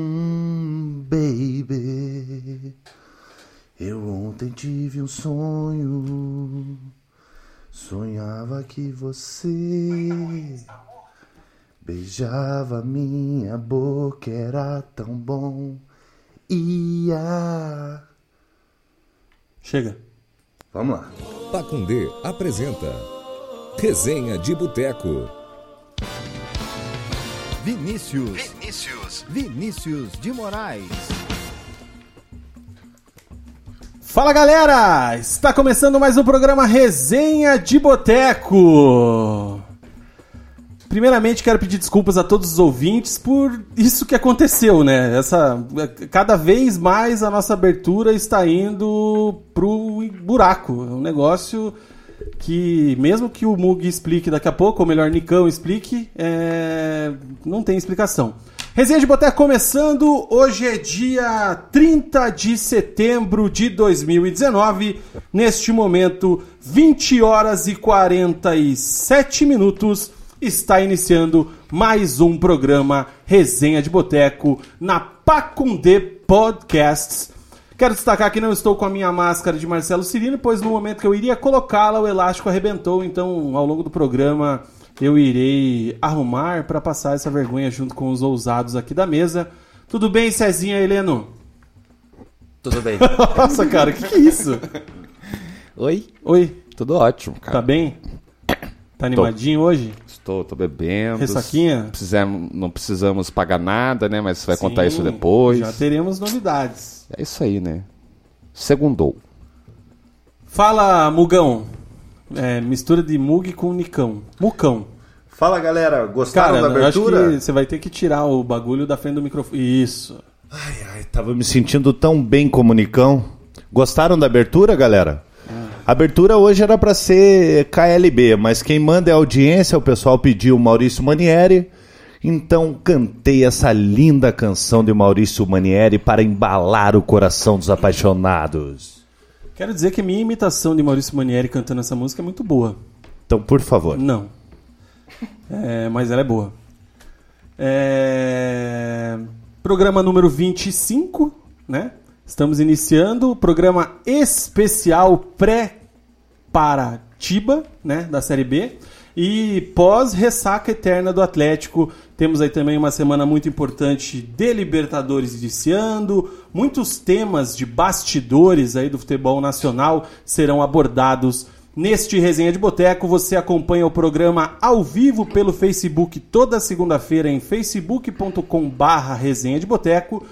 Hum, baby, eu ontem tive um sonho. Sonhava que você beijava minha boca, era tão bom. Ia. Chega. Vamos lá. Pacundê apresenta Resenha de Boteco. Vinícius. Vinícius. Vinícius de Moraes. Fala galera! Está começando mais um programa Resenha de Boteco. Primeiramente quero pedir desculpas a todos os ouvintes por isso que aconteceu, né? Essa cada vez mais a nossa abertura está indo pro buraco. É um negócio que mesmo que o Mug explique daqui a pouco, ou melhor, Nicão explique, é... não tem explicação. Resenha de Boteco começando, hoje é dia 30 de setembro de 2019, neste momento, 20 horas e 47 minutos, está iniciando mais um programa Resenha de Boteco na Pacundê Podcasts. Quero destacar que não estou com a minha máscara de Marcelo Cirino, pois no momento que eu iria colocá-la, o elástico arrebentou, então ao longo do programa eu irei arrumar para passar essa vergonha junto com os ousados aqui da mesa. Tudo bem, Cezinha Heleno? Tudo bem. Nossa, cara, o que, que é isso? Oi? Oi, Tudo ótimo, tá cara. bem? Tá animadinho hoje? Estou, tô bebendo. Ressaquinha? Precisamos, não precisamos pagar nada, né? Mas você vai contar Sim, isso depois. Já teremos novidades. É isso aí, né? Segundou. Fala, Mugão. É, mistura de Mug com Nicão. Mucão. Fala galera, gostaram Cara, da acho abertura? que você vai ter que tirar o bagulho da frente do microfone. Isso. Ai, ai, tava me sentindo tão bem comunicão. Gostaram da abertura, galera? A abertura hoje era pra ser KLB, mas quem manda é a audiência, o pessoal pediu Maurício Manieri. Então cantei essa linda canção de Maurício Manieri para embalar o coração dos apaixonados. Quero dizer que minha imitação de Maurício Manieri cantando essa música é muito boa. Então, por favor. Não. É, mas ela é boa. É, Programa número 25, né? Estamos iniciando o programa especial pré-Paratiba, né? Da Série B. E pós-ressaca eterna do Atlético, temos aí também uma semana muito importante de Libertadores iniciando. Muitos temas de bastidores aí do futebol nacional serão abordados Neste Resenha de Boteco, você acompanha o programa ao vivo pelo Facebook toda segunda-feira em facebook.com barra Resenha de Boteco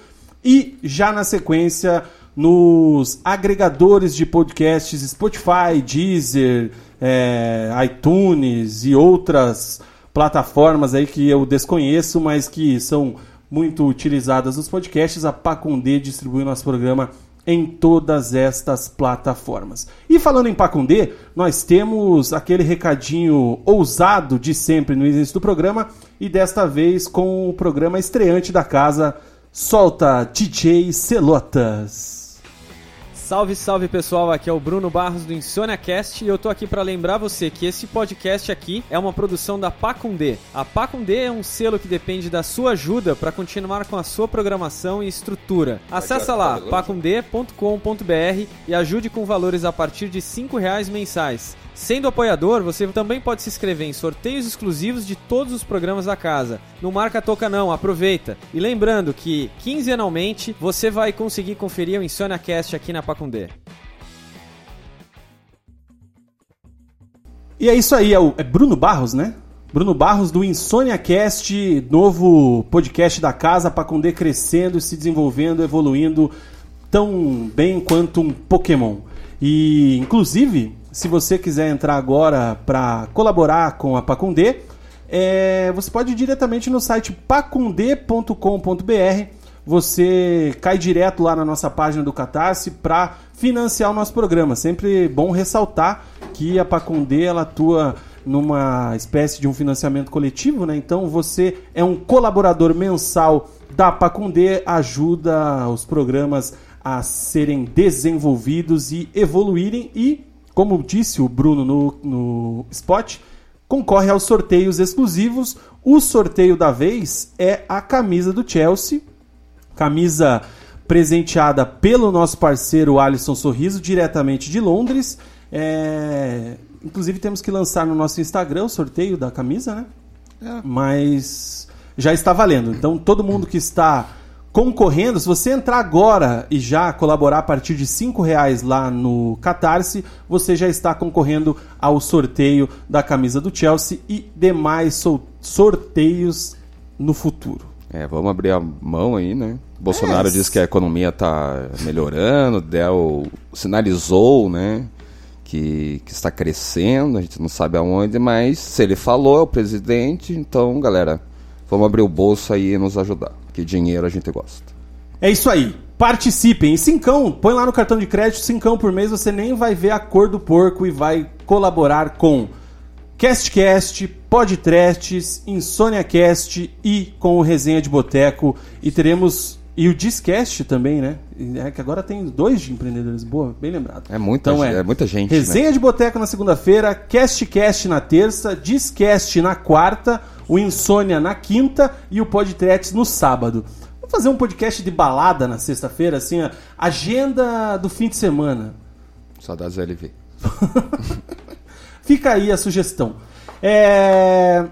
e já na sequência nos agregadores de podcasts Spotify, Deezer, é, iTunes e outras plataformas aí que eu desconheço, mas que são muito utilizadas nos podcasts. A Pacundê distribui nosso programa em todas estas plataformas. E falando em Pacundê, nós temos aquele recadinho ousado de sempre no início do programa e desta vez com o programa estreante da casa, solta DJ Celotas. Salve, salve pessoal, aqui é o Bruno Barros do InsôniaCast e eu tô aqui para lembrar você que esse podcast aqui é uma produção da Pacundê. A Pacundê é um selo que depende da sua ajuda para continuar com a sua programação e estrutura. Acesse lá pacundê.com.br e ajude com valores a partir de R$ reais mensais. Sendo apoiador, você também pode se inscrever em sorteios exclusivos de todos os programas da casa. Não marca toca não, aproveita. E lembrando que quinzenalmente você vai conseguir conferir o InsôniaCast aqui na Pacundê. E é isso aí, é, o, é Bruno Barros, né? Bruno Barros do InsôniaCast, novo podcast da casa, Pacundê crescendo, se desenvolvendo, evoluindo tão bem quanto um Pokémon. E, inclusive, se você quiser entrar agora para colaborar com a Pacundê, é, você pode ir diretamente no site pacundê.com.br. Você cai direto lá na nossa página do Catarse para financiar o nosso programa. Sempre bom ressaltar que a Pacundê ela atua numa espécie de um financiamento coletivo, né? Então você é um colaborador mensal da Pacundê, ajuda os programas a serem desenvolvidos e evoluírem e, como disse o Bruno no, no spot, concorre aos sorteios exclusivos. O sorteio da vez é a camisa do Chelsea, camisa presenteada pelo nosso parceiro Alisson Sorriso, diretamente de Londres. É, Inclusive temos que lançar no nosso Instagram o sorteio da camisa, né? É. Mas já está valendo. Então todo mundo que está concorrendo, se você entrar agora e já colaborar a partir de cinco reais lá no Catarse, você já está concorrendo ao sorteio da camisa do Chelsea e demais sorteios no futuro. É, vamos abrir a mão aí, né? Bolsonaro é. disse que a economia está melhorando, Del sinalizou, né? Que, que, está crescendo, a gente não sabe aonde, mas se ele falou, é o presidente, então, galera, vamos abrir o bolso aí e nos ajudar que dinheiro a gente gosta. É isso aí. Participem. E cincão, põe lá no cartão de crédito, cincão por mês, você nem vai ver a cor do porco e vai colaborar com CastCast, Podcasts, InsôniaCast e com o Resenha de Boteco. E teremos... E o Discast também, né? É que agora tem dois de empreendedores. Boa, bem lembrado. É muita, então, é, é muita gente. Resenha né? de Boteco na segunda-feira, CastCast na terça, Discast na quarta o Insônia na quinta e o Podtrets no sábado. Vamos fazer um podcast de balada na sexta-feira, assim, agenda do fim de semana. Saudades LV. Fica aí a sugestão. É...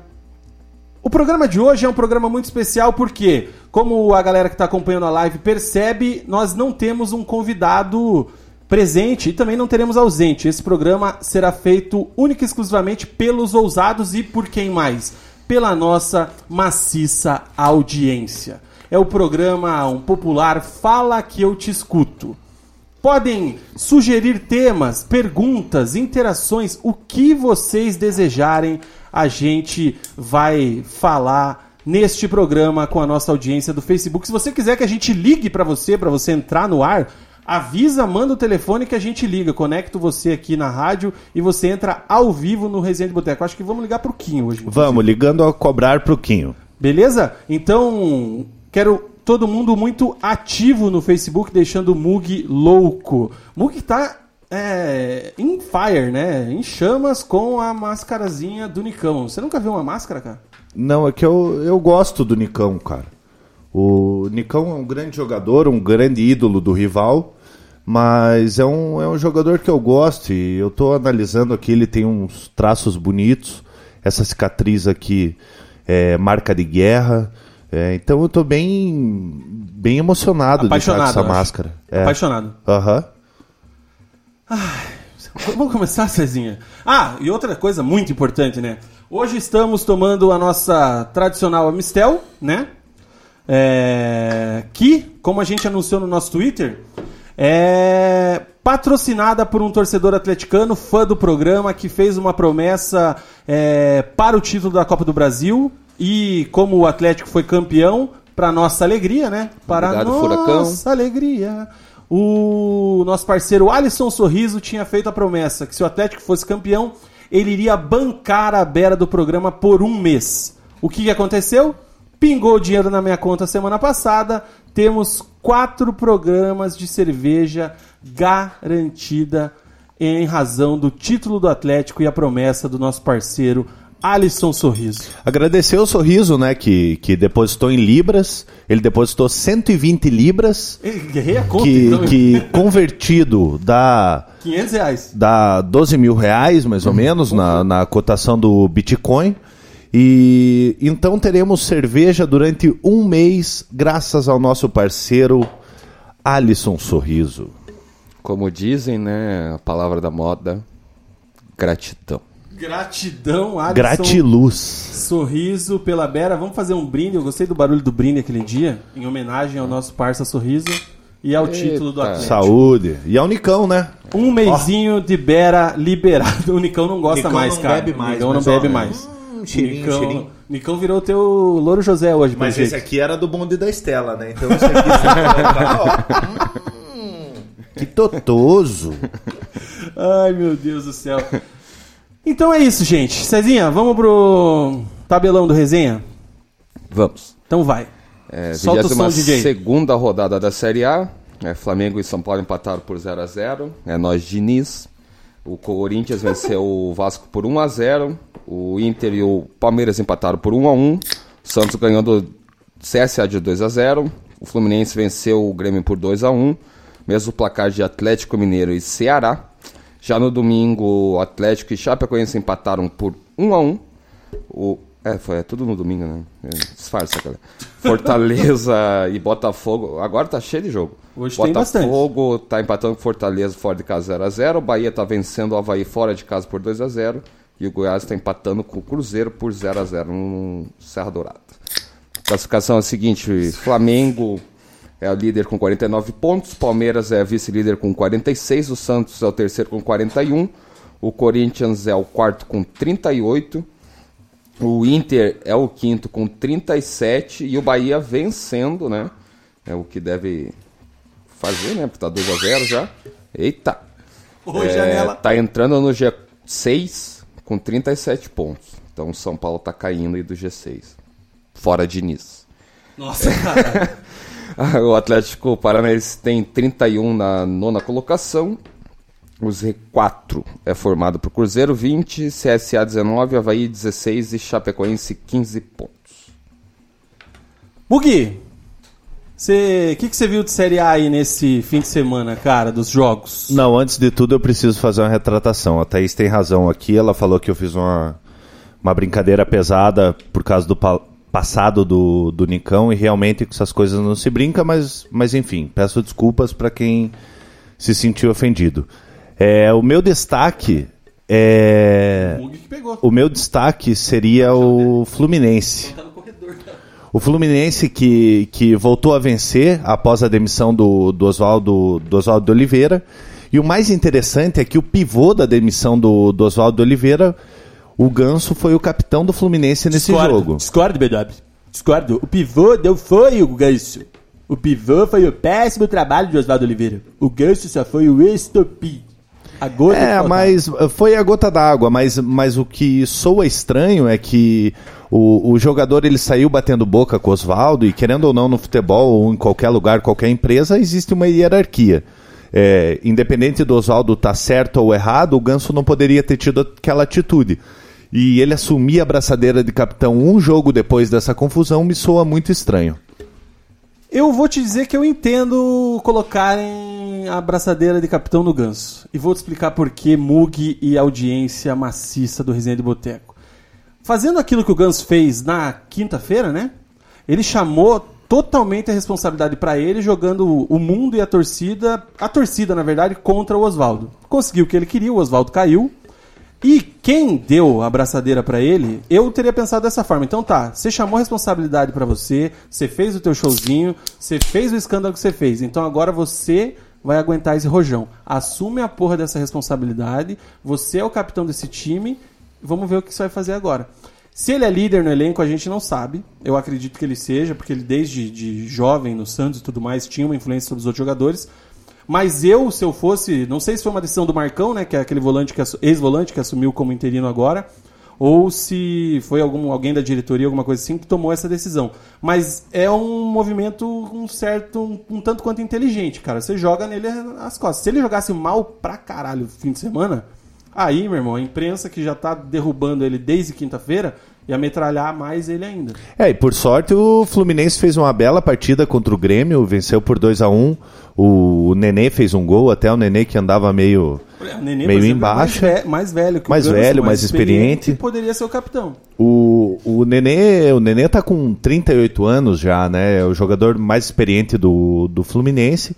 O programa de hoje é um programa muito especial porque, como a galera que está acompanhando a live percebe, nós não temos um convidado presente e também não teremos ausente. Esse programa será feito única e exclusivamente pelos ousados e por quem mais? Pela nossa maciça audiência. É o programa um popular Fala que eu te escuto. Podem sugerir temas, perguntas, interações, o que vocês desejarem, a gente vai falar neste programa com a nossa audiência do Facebook. Se você quiser que a gente ligue para você, para você entrar no ar, avisa, manda o telefone que a gente liga. Conecto você aqui na rádio e você entra ao vivo no Resenha de Boteco. Acho que vamos ligar pro Quinho hoje. Vamos, ligando a cobrar pro Quinho. Beleza? Então, quero todo mundo muito ativo no Facebook, deixando o Mug louco. Mug tá é, in fire, né? Em chamas com a máscarazinha do Nicão. Você nunca viu uma máscara, cara? Não, é que eu, eu gosto do Nicão, cara. O Nicão é um grande jogador, um grande ídolo do rival. Mas é um, é um jogador que eu gosto e eu estou analisando aqui, ele tem uns traços bonitos. Essa cicatriz aqui é marca de guerra. É, então eu estou bem, bem emocionado Apaixonado, de estar com essa máscara. É. Apaixonado. Aham. Uhum. Vamos começar, Cezinha. Ah, e outra coisa muito importante, né? Hoje estamos tomando a nossa tradicional Amistel, né? É... Que, como a gente anunciou no nosso Twitter, é patrocinada por um torcedor atleticano, fã do programa, que fez uma promessa é, para o título da Copa do Brasil. E como o Atlético foi campeão, para nossa alegria, né? Para Obrigado, nossa Furacão. alegria. O nosso parceiro Alisson Sorriso tinha feito a promessa que se o Atlético fosse campeão, ele iria bancar a beira do programa por um mês. O que, que aconteceu? Pingou dinheiro na minha conta semana passada. Temos quatro programas de cerveja garantida em razão do título do Atlético e a promessa do nosso parceiro Alisson Sorriso. Agradecer o Sorriso, né, que, que depositou em libras. Ele depositou 120 libras. Errei a conta, que, então. que convertido dá 500 reais. dá 12 mil reais, mais ou menos, na, na cotação do Bitcoin. E então teremos cerveja durante um mês, graças ao nosso parceiro Alisson Sorriso. Como dizem, né, a palavra da moda, gratidão. Gratidão, Alisson. Gratiluz. Sorriso pela Bera. Vamos fazer um brinde. Eu gostei do barulho do brinde aquele dia, em homenagem ao nosso parça Sorriso. e ao título do Eita. Atlético. Saúde. E a Unicão, né? Um mêsinho de Bera liberado. O Nicão não gosta Nicão mais, não cara. bebe mais, O Nicão não bebe mais. Cheirinho, Nicão, cheirinho. Nicão virou teu Louro José hoje, Mas esse jeito. aqui era do bonde da Estela, né? Então esse aqui tá, ó. Hum, Que totoso. Ai, meu Deus do céu. Então é isso, gente. Cezinha, vamos pro tabelão do resenha? Vamos. Então vai. É, Solta o som, DJ. segunda rodada da Série A. É, Flamengo e São Paulo empataram por 0 a 0 É nós, Diniz. O Corinthians venceu o Vasco por 1 a 0 O Inter e o Palmeiras empataram por 1 a 1 O Santos ganhou do CSA de 2 a 0 O Fluminense venceu o Grêmio por 2 a 1 Mesmo placar de Atlético Mineiro e Ceará. Já no domingo, Atlético e Chapecoense empataram por 1 a 1 o, é, foi é tudo no domingo, né? É, disfarça, cara. Fortaleza e Botafogo. Agora tá cheio de jogo. Hoje tem Botafogo tá empatando com Fortaleza fora de casa 0x0. O Bahia tá vencendo o Havaí fora de casa por 2x0. E o Goiás tá empatando com o Cruzeiro por 0x0 no Serra Dourada. Classificação é a seguinte: Flamengo é o líder com 49 pontos, Palmeiras é vice-líder com 46, o Santos é o terceiro com 41, o Corinthians é o quarto com 38, o Inter é o quinto com 37 e o Bahia vencendo, né? É o que deve fazer, né? Porque tá 2 a 0 já. Eita. Oi, É, janela. tá entrando no G6 com 37 pontos. Então o São Paulo tá caindo aí do G6. Fora de Nice. Nossa, cara. O Atlético Paranaense tem 31 na nona colocação. O Z4 é formado por Cruzeiro 20, CSA 19, Havaí 16 e Chapecoense 15 pontos. Bugi, o que, que você viu de Série A aí nesse fim de semana, cara, dos jogos? Não, antes de tudo eu preciso fazer uma retratação. A Thaís tem razão aqui. Ela falou que eu fiz uma, uma brincadeira pesada por causa do pa- passado do, do Nicão e realmente com essas coisas não se brinca, mas, mas enfim, peço desculpas para quem se sentiu ofendido. É, o meu destaque é. Pegou. O meu destaque seria o Fluminense. O Fluminense que, que voltou a vencer após a demissão do, do, Oswaldo, do Oswaldo Oliveira. E o mais interessante é que o pivô da demissão do, do Oswaldo Oliveira, o Ganso, foi o capitão do Fluminense nesse jogo. Discordo, BW. Discordo. O pivô não foi o Ganso. O pivô foi o péssimo trabalho de Oswaldo Oliveira. O Ganso só foi o estopim. A gota É, mas uh, foi a gota d'água, mas, mas o que soa estranho é que o, o jogador ele saiu batendo boca com o Oswaldo e querendo ou não no futebol ou em qualquer lugar, qualquer empresa, existe uma hierarquia. É, independente do Oswaldo estar certo ou errado, o Ganso não poderia ter tido aquela atitude. E ele assumir a braçadeira de capitão um jogo depois dessa confusão me soa muito estranho. Eu vou te dizer que eu entendo colocarem a braçadeira de capitão no ganso. E vou te explicar por que Mug e audiência maciça do Resenha de Boteco. Fazendo aquilo que o Ganso fez na quinta-feira, né? Ele chamou totalmente a responsabilidade pra ele, jogando o mundo e a torcida, a torcida, na verdade, contra o Oswaldo. Conseguiu o que ele queria, o Oswaldo caiu. E quem deu a abraçadeira pra ele, eu teria pensado dessa forma. Então tá, você chamou a responsabilidade pra você, você fez o teu showzinho, você fez o escândalo que você fez. Então agora você vai aguentar esse rojão. Assume a porra dessa responsabilidade, você é o capitão desse time, vamos ver o que você vai fazer agora. Se ele é líder no elenco, a gente não sabe. Eu acredito que ele seja, porque ele desde de jovem no Santos e tudo mais tinha uma influência sobre os outros jogadores. Mas eu, se eu fosse, não sei se foi uma decisão do Marcão, né, que é aquele volante que ex-volante que assumiu como interino agora, ou se foi algum alguém da diretoria, alguma coisa assim que tomou essa decisão. Mas é um movimento um certo, um, um tanto quanto inteligente, cara. Você joga nele as costas. Se ele jogasse mal pra caralho no fim de semana, aí, meu irmão, a imprensa que já tá derrubando ele desde quinta-feira ia metralhar mais ele ainda. É, e por sorte o Fluminense fez uma bela partida contra o Grêmio, venceu por 2 a 1 O Nenê fez um gol, até o Nenê que andava meio. O Nenê, Meio exemplo, é embaixo. Mais, ve- mais velho que o Mais Ganso, velho, mais experiente. e Poderia ser o capitão. O, o Nenê, o Nenê tá com 38 anos já, né? É o jogador mais experiente do, do Fluminense.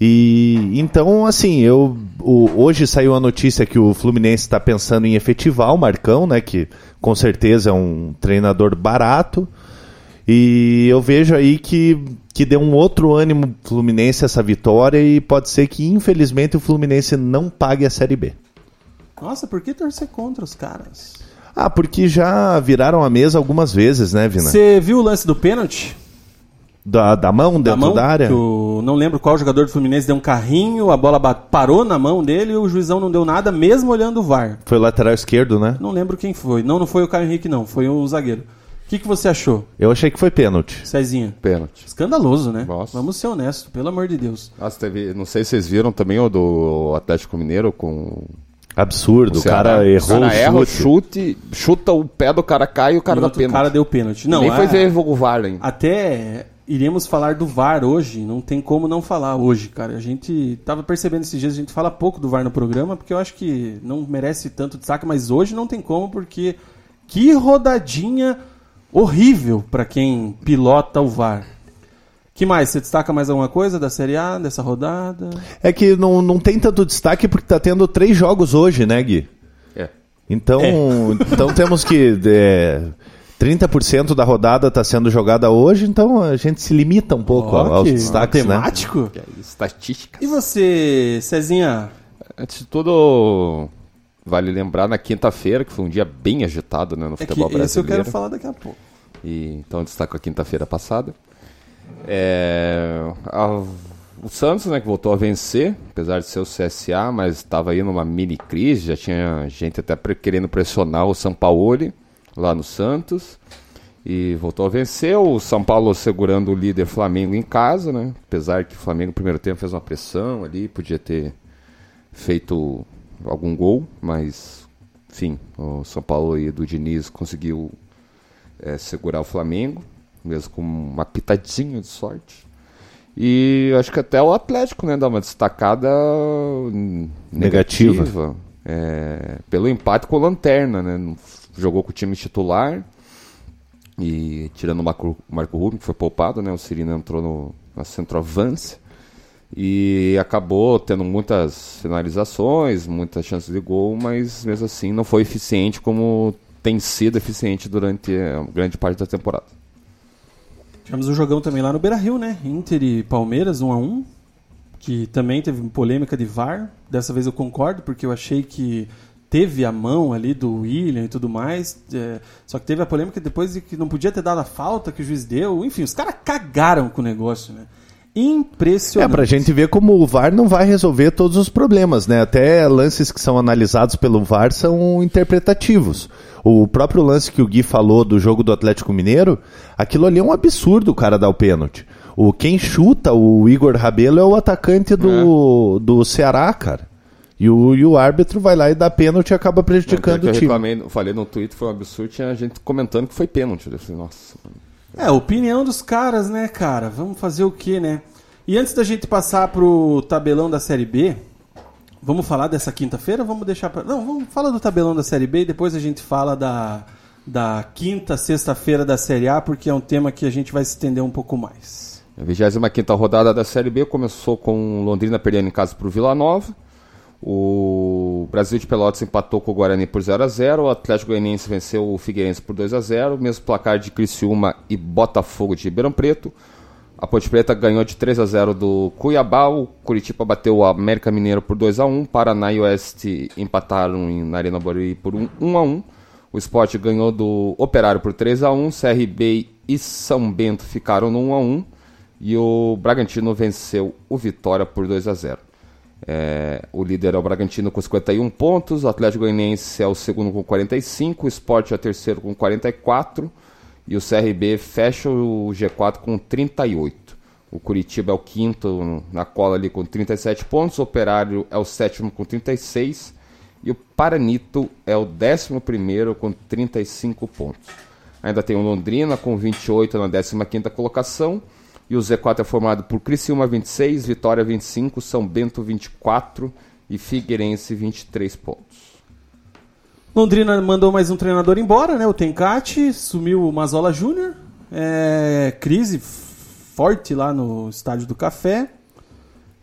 E então, assim, eu o- hoje saiu a notícia que o Fluminense está pensando em efetivar o Marcão, né? Que com certeza é um treinador barato. E eu vejo aí que, que deu um outro ânimo Fluminense essa vitória e pode ser que, infelizmente, o Fluminense não pague a Série B. Nossa, por que torcer contra os caras? Ah, porque já viraram a mesa algumas vezes, né, Vina? Você viu o lance do pênalti? Da, da mão dentro da mão, da área? que o- não lembro qual jogador do Fluminense deu um carrinho, a bola parou na mão dele e o juizão não deu nada, mesmo olhando o VAR. Foi o lateral esquerdo, né? Não lembro quem foi. Não, não foi o Caio Henrique, não. Foi o zagueiro. O que, que você achou, Eu achei que foi pênalti. Cezinha? Pênalti. Escandaloso, né? Nossa. Vamos ser honestos, pelo amor de Deus. Nossa, teve, não sei se vocês viram também o do Atlético Mineiro com Absurdo, o, Ceará. cara errou o cara erra o o chute. chute, chuta o pé do cara, cai e o cara E dá pênalti. cara deu pênalti. Não, Nem foi é- ver o VAR ainda. Até iremos falar do VAR hoje, não tem como não falar hoje, cara. A gente tava percebendo esses dias, a gente fala pouco do VAR no programa, porque eu acho que não merece tanto destaque, mas hoje não tem como, porque que rodadinha horrível pra quem pilota o VAR. Que mais? Você destaca mais alguma coisa da Série A, dessa rodada? É que não, não tem tanto destaque porque tá tendo três jogos hoje, né, Gui? É. Então, É. então temos que. É, 30% da rodada está sendo jogada hoje, então a gente se limita um pouco Ó, aos que destaques, né? matemático. Que é Estatística. E você, Cezinha? Antes de tudo, vale lembrar na quinta-feira, que foi um dia bem agitado né, no É que futebol esse eu brasileiro. quero falar daqui a pouco. E, então eu destaco a quinta-feira passada. É, a- o Santos, né, que voltou a vencer, apesar de ser o CSA, mas estava aí numa mini crise, já tinha gente até querendo pressionar o São Paulo lá no Santos. E voltou a vencer, o São Paulo segurando o líder Flamengo em casa, né? Apesar que o Flamengo no primeiro tempo fez uma pressão ali, podia ter feito algum gol, mas enfim, o São Paulo aí do Diniz conseguiu é, segurar o Flamengo, mesmo com uma pitadinha de sorte. E acho que até o Atlético, né, dá uma destacada Negativa. negativa, é, pelo empate com o Lanterna, né? Jogou com o time titular e tirando o Marco, Marco Rubio, que foi poupado, né? O Cirino entrou no, na centroavance e acabou tendo muitas finalizações, muitas chances de gol, mas mesmo assim não foi eficiente como tem sido eficiente durante a grande parte da temporada. Tivemos um jogão também lá no Beira Rio, né? Inter e Palmeiras, 1 a 1 Que também teve polêmica de VAR. Dessa vez eu concordo, porque eu achei que teve a mão ali do William e tudo mais. é, só que teve a polêmica depois de que não podia ter dado a falta que o juiz deu. Enfim, os caras cagaram com o negócio, né? É, Impressionante. pra gente ver como o VAR não vai resolver todos os problemas, né? Até lances que são analisados pelo VAR são interpretativos. O próprio lance que o Gui falou do jogo do Atlético Mineiro, aquilo ali é um absurdo o cara dar o pênalti. O, quem chuta o Igor Rabelo é o atacante do, do Ceará, cara. E o, e o árbitro vai lá e dá pênalti e acaba prejudicando que o eu time. reclamei, falei no Twitter, foi um absurdo, tinha gente comentando que foi pênalti. Eu falei, nossa. É, a opinião dos caras, né, cara? Vamos fazer o quê, né? E antes da gente passar pro tabelão da Série B, vamos falar dessa quinta-feira ou vamos deixar pra... Não, vamos falar do tabelão da Série B e depois a gente fala da, da quinta, sexta-feira da Série A, porque é um tema que a gente vai se estender um pouco mais. A 25 rodada da Série B começou com Londrina perdendo em casa para o Vila Nova. O Brasil de Pelotas empatou com o Guarani por 0 a 0 O Atlético Goianiense venceu o Figueirense por 2 a 0 Mesmo placar de Criciúma e Botafogo de Ribeirão Preto. A Ponte Preta ganhou de 3 a 0 do Cuiabá. O Curitiba bateu o América Mineiro por 2 a 1 Paraná e Oeste empataram em- na Arena Barueri por 1, 1 a 1 O Sport ganhou do Operário por 3 a 1 CRB e São Bento ficaram no 1 a 1 e o Bragantino venceu o Vitória por 2 a 0. É, o líder é o Bragantino com 51 pontos, o Atlético Goianiense é o segundo com 45, o Sport é o terceiro com 44 e o CRB fecha o G4 com 38. O Curitiba é o quinto na cola ali com 37 pontos, o Operário é o sétimo com 36 e o Paranito é o décimo primeiro com 35 pontos. Ainda tem o Londrina com 28 na 15ª colocação. E o Z4 é formado por Criciúma 26, Vitória 25, São Bento 24 e Figueirense 23 pontos. Londrina mandou mais um treinador embora, né? O Tencate, sumiu o Mazola Júnior. É, crise forte lá no Estádio do Café.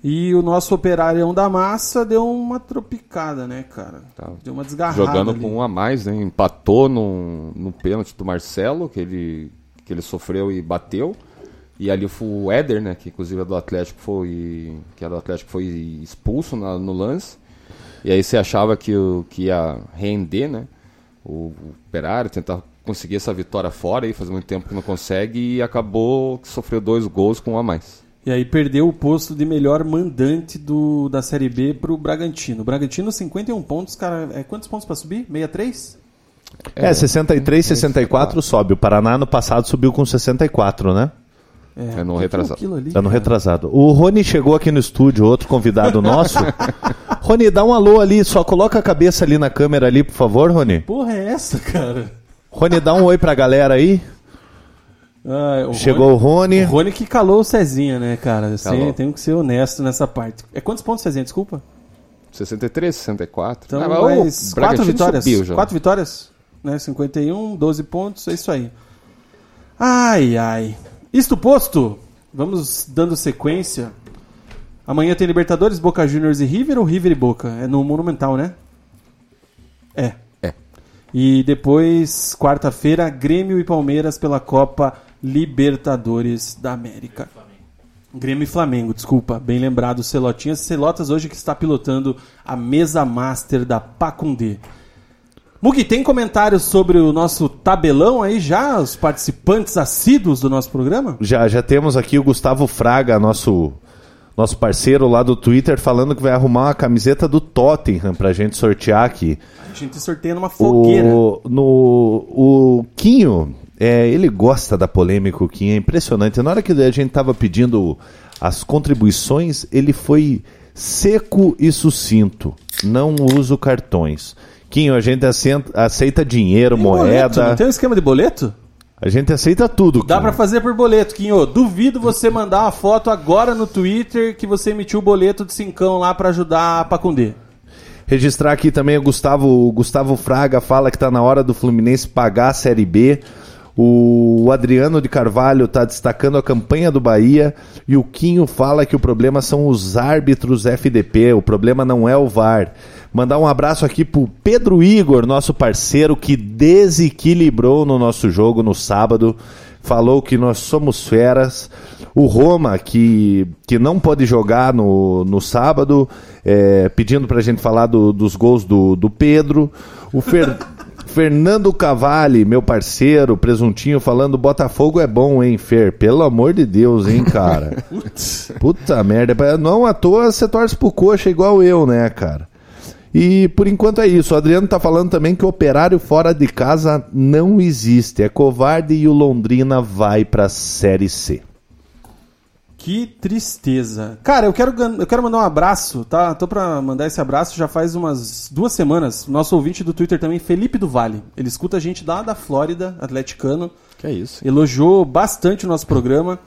E o nosso operário da massa deu uma tropicada, né, cara? Tá. Deu uma desgarrada. Jogando ali. com um a mais, né? Empatou no, no pênalti do Marcelo, que ele que ele sofreu e bateu. E ali foi o Éder, né, que inclusive é do Atlético, foi, que é do Atlético, foi expulso na- no lance. E aí você achava que, o, que ia render, né? O, o Operário, tentar conseguir essa vitória fora e faz muito tempo que não consegue e acabou que sofreu dois gols com um a mais. E aí perdeu o posto de melhor mandante do, da Série B pro Bragantino. O Bragantino, 51 pontos, cara. É, quantos pontos pra subir? 63? É, 63, 64 sobe. O Paraná no passado subiu com 64, né? É no que retrasado. aquilo ali, Tá no cara? retrasado. O Rony chegou aqui no estúdio, outro convidado nosso. Rony, dá um alô ali, só coloca a cabeça ali na câmera ali, por favor, Rony. Porra, é essa, cara? Rony, dá um oi pra galera aí. Ah, o Chegou o Rony. Rony, o Rony que calou o Cezinha, né, cara? Sem, Calou. tenho que ser honesto nessa parte. É quantos pontos, Cezinha? Desculpa. 63, 64. Então, Ah, mas quatro vitórias. subiu já. Quatro vitórias, né? 51, 12 pontos, é isso aí. Ai, ai. Isto posto, vamos dando sequência. Amanhã tem Libertadores, Boca Juniors e River ou River e Boca? É no Monumental, né? É. É. E depois, quarta-feira, Grêmio e Palmeiras pela Copa Libertadores da América. Grêmio e Flamengo, desculpa, bem lembrado, Celotinhas. Celotas hoje que está pilotando a mesa master da Pacundê. Mugi, tem comentários sobre o nosso tabelão aí já? Os participantes assíduos do nosso programa? Já, já temos aqui o Gustavo Fraga, nosso, nosso parceiro lá do Twitter, falando que vai arrumar uma camiseta do Tottenham pra gente sortear aqui. A gente sorteia numa fogueira. O, no, o Quinho, é, ele gosta da polêmica, o Quinho, é impressionante. Na hora que a gente tava pedindo as contribuições, ele foi seco e sucinto. Não uso cartões. Quinho, a gente aceita, aceita dinheiro, Tem boleto, moeda. Não tem um esquema de boleto? A gente aceita tudo. Dá pra fazer por boleto, Quinho. Duvido você mandar uma foto agora no Twitter que você emitiu o boleto de cincão lá pra ajudar a Pacundê. Registrar aqui também o Gustavo, o Gustavo Fraga fala que tá na hora do Fluminense pagar a Série B. O Adriano de Carvalho tá destacando a campanha do Bahia e o Quinho fala que o problema são os árbitros FDP, o problema não é o VAR. Mandar um abraço aqui pro Pedro Igor, nosso parceiro que desequilibrou no nosso jogo no sábado. Falou que nós somos feras. O Roma, que, que não pode jogar no, no sábado, é, pedindo pra gente falar do- dos gols do, do Pedro. O Fer- Fernando Cavalli, meu parceiro, presuntinho, falando: Botafogo é bom, hein, Fer? Pelo amor de Deus, hein, cara? Puta merda. Não à toa você torce pro coxa igual eu, né, cara? E por enquanto é isso. O Adriano tá falando também que o operário fora de casa não existe. É covarde e o Londrina vai pra Série C. Que tristeza. Cara, eu quero, eu quero mandar um abraço, tá? Tô pra mandar esse abraço já faz umas duas semanas. Nosso ouvinte do Twitter também, Felipe do Vale. Ele escuta a gente lá da Flórida, atleticano. Que é isso. Elogiou bastante o nosso programa.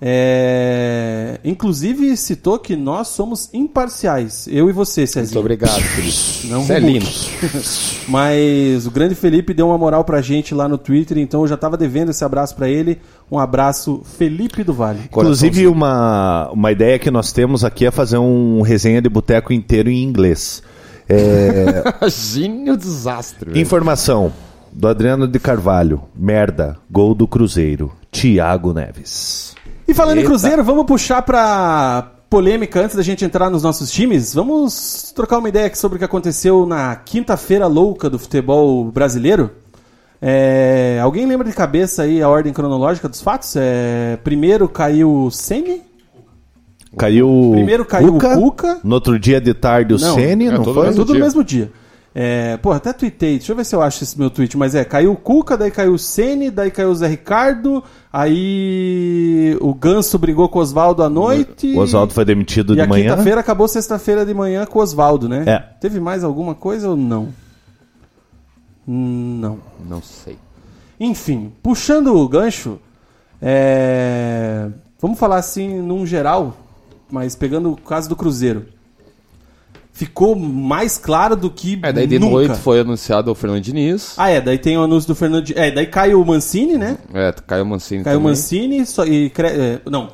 É, Inclusive citou que nós somos imparciais. Eu e você, Muito Cezinho. obrigado, Felipe. Não Você é. Mas o grande Felipe deu uma moral pra gente lá no Twitter, então eu já tava devendo esse abraço pra ele. Um abraço, Felipe do Vale. Inclusive, uma, uma ideia que nós temos aqui é fazer um resenha de boteco inteiro em inglês. É, Imagine o desastre. velho. informação do Adriano de Carvalho. Merda. Gol do Cruzeiro. Thiago Neves. E falando em Eita. Cruzeiro, vamos puxar pra polêmica antes da gente entrar nos nossos times? Vamos trocar uma ideia aqui sobre o que aconteceu na quinta-feira louca do futebol brasileiro? É, alguém lembra de cabeça aí a ordem cronológica dos fatos? É, primeiro caiu o Sene? Caiu Primeiro caiu o Cuca. No outro dia de tarde o Não, Sene, é não todo foi? Foi mesmo tudo no mesmo dia. É, pô, até tuitei, deixa eu ver se eu acho esse meu tweet, mas é, caiu o Cuca, daí caiu o Sene, daí caiu o Zé Ricardo, aí o Ganso brigou com o Oswaldo à noite. O Oswaldo foi demitido E de a manhã. quinta-feira acabou sexta-feira de manhã com o Oswaldo, né? É. Teve mais alguma coisa ou não? Não. Não sei. Enfim, puxando o gancho, é, vamos falar assim num geral, mas pegando o caso do Cruzeiro. Ficou mais claro do que É, daí de nunca. noite foi anunciado o Fernando Diniz. Ah, é, daí tem o anúncio do Fernando. É, daí cai o Mancini, né? É, caiu o Mancini Cai o também. Mancini só, e. cre- é, não.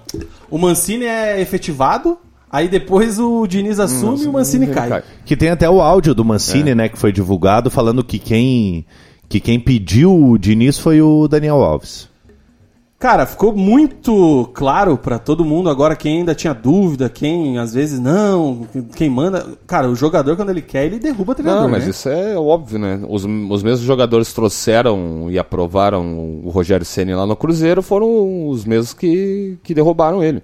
O Mancini é efetivado, aí depois o Diniz assume e o Mancini cai. cai. Que tem até o áudio do Mancini, É. né, que foi divulgado, falando que quem, que quem pediu o Diniz foi o Daniel Alves. Cara, ficou muito claro pra todo mundo agora quem ainda tinha dúvida, quem às vezes não, quem manda. Cara, o jogador quando ele quer, ele derruba o treinador. Não, mas né? isso é óbvio, né? Os, os mesmos jogadores que trouxeram e aprovaram o Rogério Ceni lá no Cruzeiro foram os mesmos que, que derrubaram ele.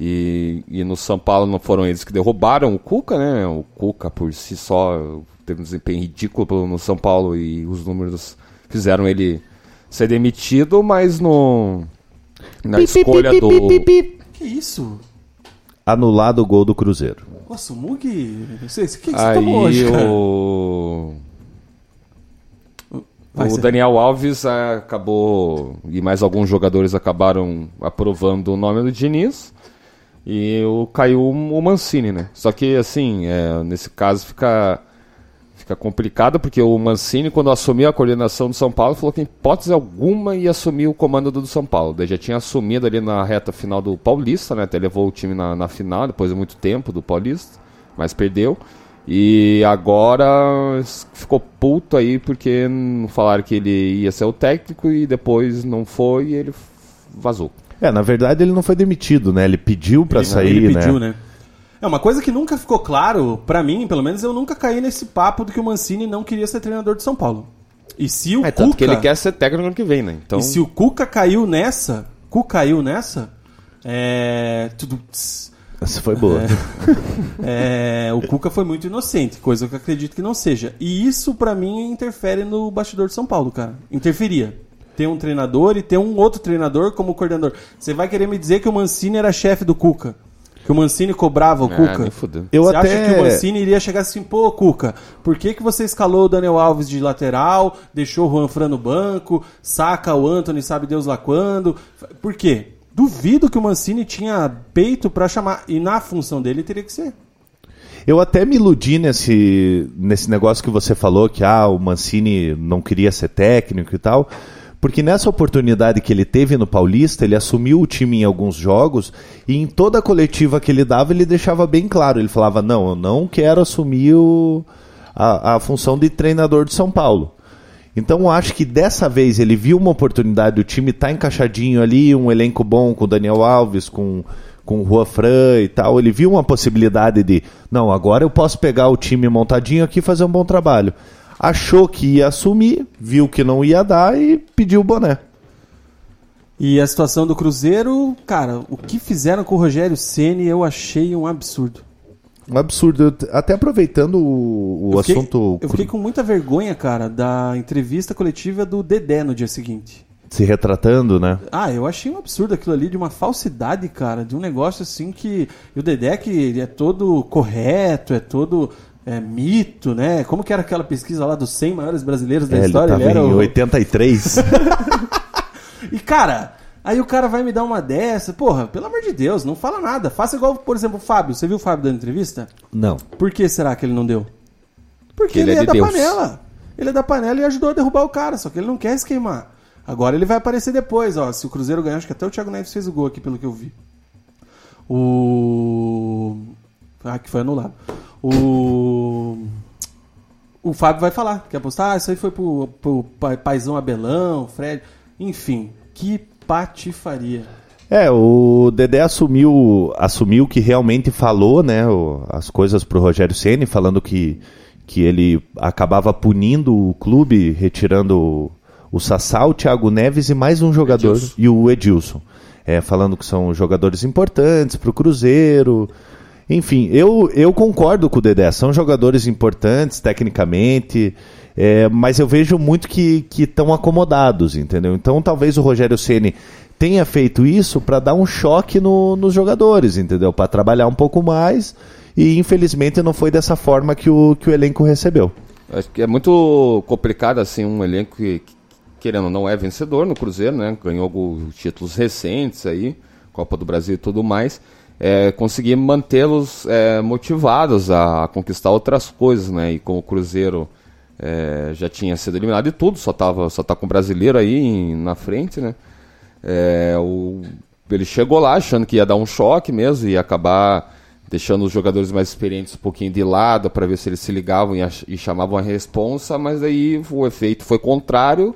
E, e no São Paulo não foram eles que derrubaram o Cuca, né? O Cuca por si só teve um desempenho ridículo no São Paulo e os números fizeram ele ser demitido, mas no na escolha do Que isso? Anulado o gol do Cruzeiro. Nossa, o Mug. O que, que você tomou Aí hoje, cara? o. Vai, o. Daniel Alves ah, acabou. E mais alguns jogadores acabaram aprovando o nome do Diniz. E o, caiu o Mancini, né? Só que, assim, é, nesse caso fica, fica complicado, porque o Mancini, quando assumiu a coordenação do São Paulo, falou que em hipótese alguma ia assumir o comando do São Paulo. Daí já tinha assumido ali na reta final do Paulista, né? Até levou o time na, na final, depois de muito tempo do Paulista, mas perdeu. E agora ficou puto aí porque não falaram que ele ia ser o técnico e depois não foi e ele vazou. É, na verdade ele não foi demitido, né? Ele pediu pra Ele- sair, ele pediu, né? né? É uma coisa que nunca ficou claro, pra mim, pelo menos eu nunca caí nesse papo de que o Mancini não queria ser treinador de São Paulo. E se o É tanto Cuca, que ele quer ser técnico ano que vem, né? Então, e se o Cuca caiu nessa, Cuca caiu nessa, é, tudo Essa foi boa. é, o Cuca foi muito inocente, coisa que eu acredito que não seja. E isso, pra mim, interfere no bastidor de São Paulo, cara. Interferia. Ter um treinador e ter um outro treinador como coordenador. Você vai querer me dizer que o Mancini era chefe do Cuca? Que o Mancini cobrava o Ah, Cuca? Eu você até acha que o Mancini iria chegar assim, pô, Cuca, por que, que você escalou o Daniel Alves de lateral, deixou o Juan Fran no banco, saca o Anthony, sabe Deus lá quando? Por quê? Duvido que o Mancini tinha peito pra chamar. E na função dele teria que ser. Eu até me iludi nesse, nesse negócio que você falou, que ah, o Mancini não queria ser técnico e tal. Porque nessa oportunidade que ele teve no Paulista, ele assumiu o time em alguns jogos e em toda a coletiva que ele dava, ele deixava bem claro. Ele falava: Não, eu não quero assumir o- a, a função de treinador de São Paulo. Então acho que dessa vez ele viu uma oportunidade, o time tá encaixadinho ali, um elenco bom com Daniel Alves, com, com o Juan Fran e tal. Ele viu uma possibilidade de, não, agora eu posso pegar o time montadinho aqui e fazer um bom trabalho. Achou que ia assumir, viu que não ia dar e pediu o boné. E a situação do Cruzeiro, cara, o que fizeram com o Rogério Ceni eu achei um absurdo. Um absurdo. Até aproveitando o, o eu fiquei, assunto Eu fiquei com muita vergonha, cara, da entrevista coletiva do Dedé no dia seguinte. se retratando, né? Ah, eu achei um absurdo aquilo ali, de uma falsidade, cara, de um negócio assim que. E o Dedé que é todo correto, é todo é, mito, né? Como que era aquela pesquisa lá dos 100 maiores brasileiros da É, ele história? tava em o- 83. E cara, aí o cara vai me dar uma dessa, porra, pelo amor de Deus, não fala nada. Faça igual, por exemplo, o Fábio. Você viu o Fábio dando entrevista? não. Por que será que ele não deu? Porque Que ele ele, é é, da Deus. panela. Ele é da panela e ajudou a derrubar o cara, só que ele não quer se queimar. Agora ele vai aparecer depois, ó. Se o Cruzeiro ganhar, acho que até o Thiago Neves fez o gol aqui, pelo que eu vi. O. Ah, que foi anulado. O. O Fábio vai falar, quer apostar? Ah, isso aí foi pro, pro pa- paizão Abelão, Fred. Enfim, que patifaria. É, o Dedé assumiu, assumiu que realmente falou, né, o- as coisas pro Rogério Ceni, falando que, que ele acabava punindo o clube, retirando o, o Sassá, o Thiago Neves e mais um jogador, Edilson. e o Edilson. É, falando que são jogadores importantes pro Cruzeiro. Enfim, eu, eu concordo com o Dedé, são jogadores importantes tecnicamente, é, mas eu vejo muito que estão acomodados, entendeu? Então talvez o Rogério Ceni tenha feito isso para dar um choque no- nos jogadores, entendeu? Para trabalhar um pouco mais e infelizmente não foi dessa forma que o, que o elenco recebeu. Acho que é muito complicado assim um elenco que, que, querendo ou não é vencedor no Cruzeiro, né? Ganhou títulos recentes aí, Copa do Brasil e tudo mais. É, conseguir mantê-los é, motivados a, a conquistar outras coisas, né? E com o Cruzeiro é, já tinha sido eliminado e tudo, só tava só tá com o brasileiro aí em- na frente, né? É, o, ele chegou lá achando que ia dar um choque mesmo e acabar deixando os jogadores mais experientes um pouquinho de lado para ver se eles se ligavam e, e chamavam a responsa, mas aí o efeito foi contrário.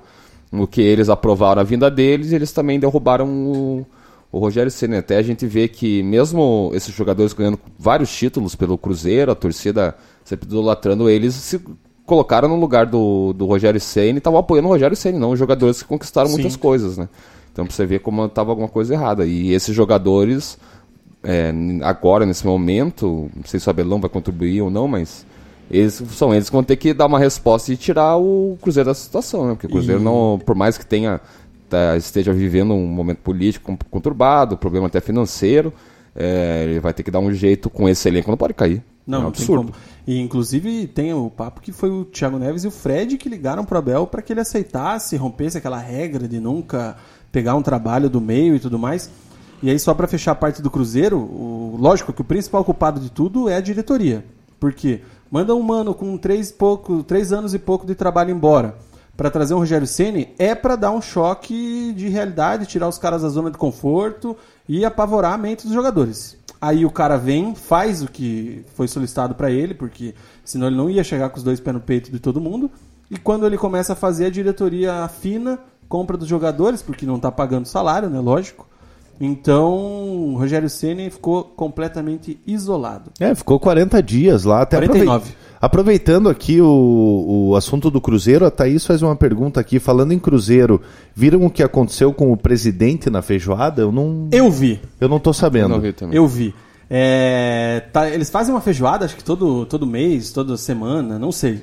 no que eles aprovaram a vinda deles, eles também derrubaram o, o Rogério Ceni. Até a gente vê que mesmo esses jogadores ganhando vários títulos pelo Cruzeiro, a torcida sempre idolatrando eles, se colocaram no lugar do, do Rogério Ceni e estavam apoiando o Rogério Ceni, não os jogadores que conquistaram Sim. muitas coisas, né? Então pra você ver como estava alguma coisa errada. E esses jogadores, é, agora, nesse momento, não sei se o Abelão vai contribuir ou não, mas eles são eles que vão ter que dar uma resposta e tirar o Cruzeiro da situação, né? Porque o Cruzeiro E- não, por mais que tenha tá- esteja vivendo um momento político con- conturbado, problema até financeiro, é, ele vai ter que dar um jeito com esse elenco, não pode cair. Não, é um absurdo. E inclusive tem o papo que foi o Thiago Neves e o Fred que ligaram pro Abel para que ele aceitasse, rompesse aquela regra de nunca pegar um trabalho do meio e tudo mais. E aí só para fechar a parte do Cruzeiro, o- lógico que o principal culpado de tudo é a diretoria. Porque manda um mano com três, pouco, três anos e pouco de trabalho embora para trazer um Rogério Ceni é para dar um choque de realidade, tirar os caras da zona de conforto e apavorar a mente dos jogadores. Aí o cara vem, faz o que foi solicitado para ele, porque senão ele não ia chegar com os dois pés no peito de todo mundo. E quando ele começa a fazer a diretoria afina, compra dos jogadores, porque não tá pagando salário, né? Lógico. Então, o Rogério Ceni ficou completamente isolado. É, ficou 40 dias lá. Até 49. aprovei- Aproveitando aqui o, o assunto do Cruzeiro, a Thaís faz uma pergunta aqui. Falando em Cruzeiro, viram o que aconteceu com o presidente na feijoada? Eu não, Eu vi. eu não tô sabendo. Não vi também. Eu vi. É, tá, eles fazem uma feijoada, acho que todo, todo mês, toda semana, não sei.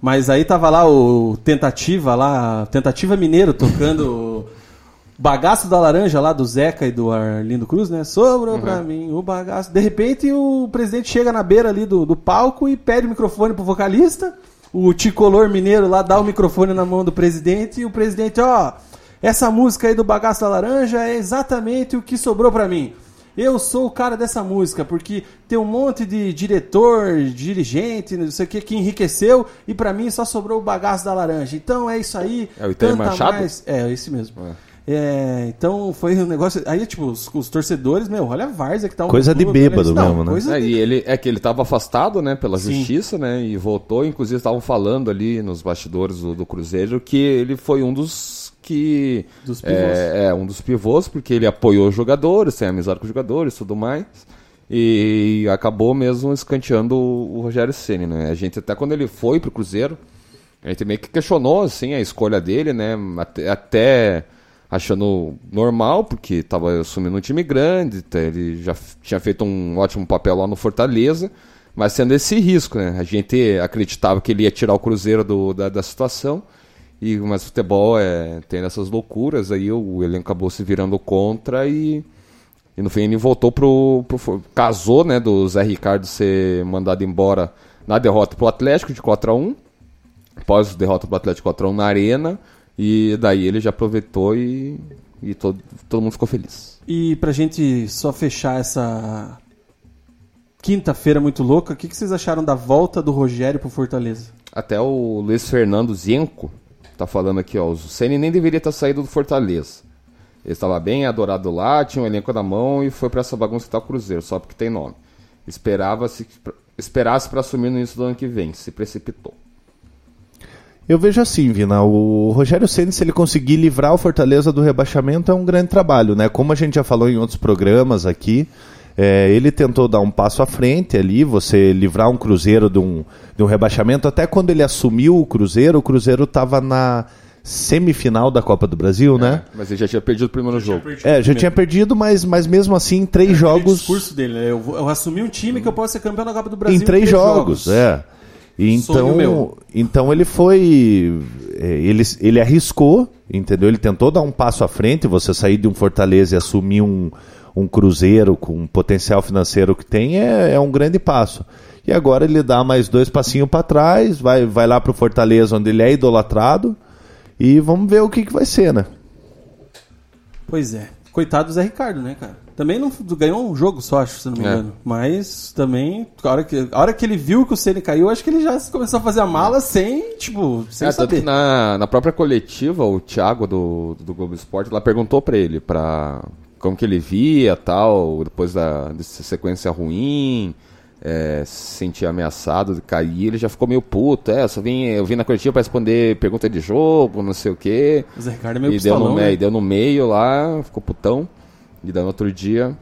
Mas aí tava lá o Tentativa lá, Tentativa Mineiro tocando Bagaço da Laranja lá do Zeca e do Arlindo Cruz, né? Sobrou pra mim o bagaço. De repente o presidente chega na beira ali do, do palco e pede o microfone pro vocalista. O tricolor mineiro lá dá o microfone na mão do presidente e o presidente, ó, essa música aí do Bagaço da Laranja é exatamente o que sobrou pra mim. Eu sou o cara dessa música, porque tem um monte de diretor, dirigente, não sei o que, que enriqueceu, e pra mim só sobrou o bagaço da laranja. Então é isso aí. É o canta Machado? mais. É, esse mesmo. É, então foi um negócio. Aí, tipo, os, os torcedores, meu, olha a várzea que tá um Coisa de bêbado. Não, mesmo, né? Coisa É, de- e ele, é que ele estava afastado, né, pela Sim. justiça, né, e voltou. Inclusive estavam falando ali nos bastidores do, do Cruzeiro que ele foi um dos que Dos pivôs. é, é, um dos pivôs porque ele apoiou os jogadores, tem amizade com os jogadores, e tudo mais. E acabou mesmo escanteando o, o Rogério Ceni, né? A gente até quando ele foi pro Cruzeiro, a gente meio que questionou assim a escolha dele, né? Até, até achando normal, porque estava assumindo um time grande, tá, ele já tinha feito um ótimo papel lá no Fortaleza, mas sendo esse risco, né? A gente acreditava que ele ia tirar o Cruzeiro do- da, da situação, e mas futebol é, tem essas loucuras, aí o, elenco acabou se virando contra e, e no fim ele voltou pro, pro casou, né, do Zé Ricardo ser mandado embora na derrota pro Atlético de 4 a 1 após a derrota pro Atlético 4x1 na arena, e daí ele já aproveitou e, e todo, todo mundo ficou feliz. E pra gente só fechar essa quinta-feira muito louca, o que, que vocês acharam da volta do Rogério pro Fortaleza? Até o Luiz Fernando Zienko tá falando aqui, ó, o Ceni nem deveria ter saído do Fortaleza. Ele estava bem adorado lá, tinha um elenco na mão e foi pra essa bagunça que tá o Cruzeiro, só porque tem nome. Esperava-se esperasse para assumir no início do ano que vem, se precipitou. Eu vejo assim, Vina, o Rogério Ceni, se ele conseguir livrar o Fortaleza do rebaixamento, é um grande trabalho, né? Como a gente já falou em outros programas aqui, é, ele tentou dar um passo à frente ali, você livrar um Cruzeiro de um, de um rebaixamento. Até quando ele assumiu o Cruzeiro, o Cruzeiro estava na semifinal da Copa do Brasil, né? Mas ele já tinha perdido o primeiro jogo. É, já tinha perdido, mas, mas mesmo assim, em três O jogos. discurso dele, né? Eu, vou- eu assumi um time que eu posso ser campeão da Copa do Brasil em três jogos, é. Então, meu. então ele foi. é, Ele, ele arriscou, entendeu? Ele tentou dar um passo à frente, você sair de um Fortaleza e assumir um, um Cruzeiro com o potencial financeiro que tem é, é um grande passo. E agora ele dá mais dois passinhos para trás, vai, vai lá pro Fortaleza, onde ele é idolatrado, e vamos ver o que, que vai ser, né? Pois é. Coitado do Zé Ricardo, né, cara? Também não ganhou um jogo só, acho, se não me É. engano. Mas também, a hora, que, a hora que ele viu que o Ceni caiu, acho que ele já começou a fazer a mala sem, tipo, sem É, saber. que na, na própria coletiva, o Thiago do, do Globo Esporte lá perguntou pra ele pra como que ele via tal, depois da dessa sequência ruim, é, se sentia ameaçado de cair, ele já ficou meio puto. É, eu só vim, eu vim na coletiva pra responder pergunta de jogo, não sei o quê. O Zé Ricardo é meio e deu, no, pistolão, né? e deu no meio lá, ficou putão. E daí no outro dia.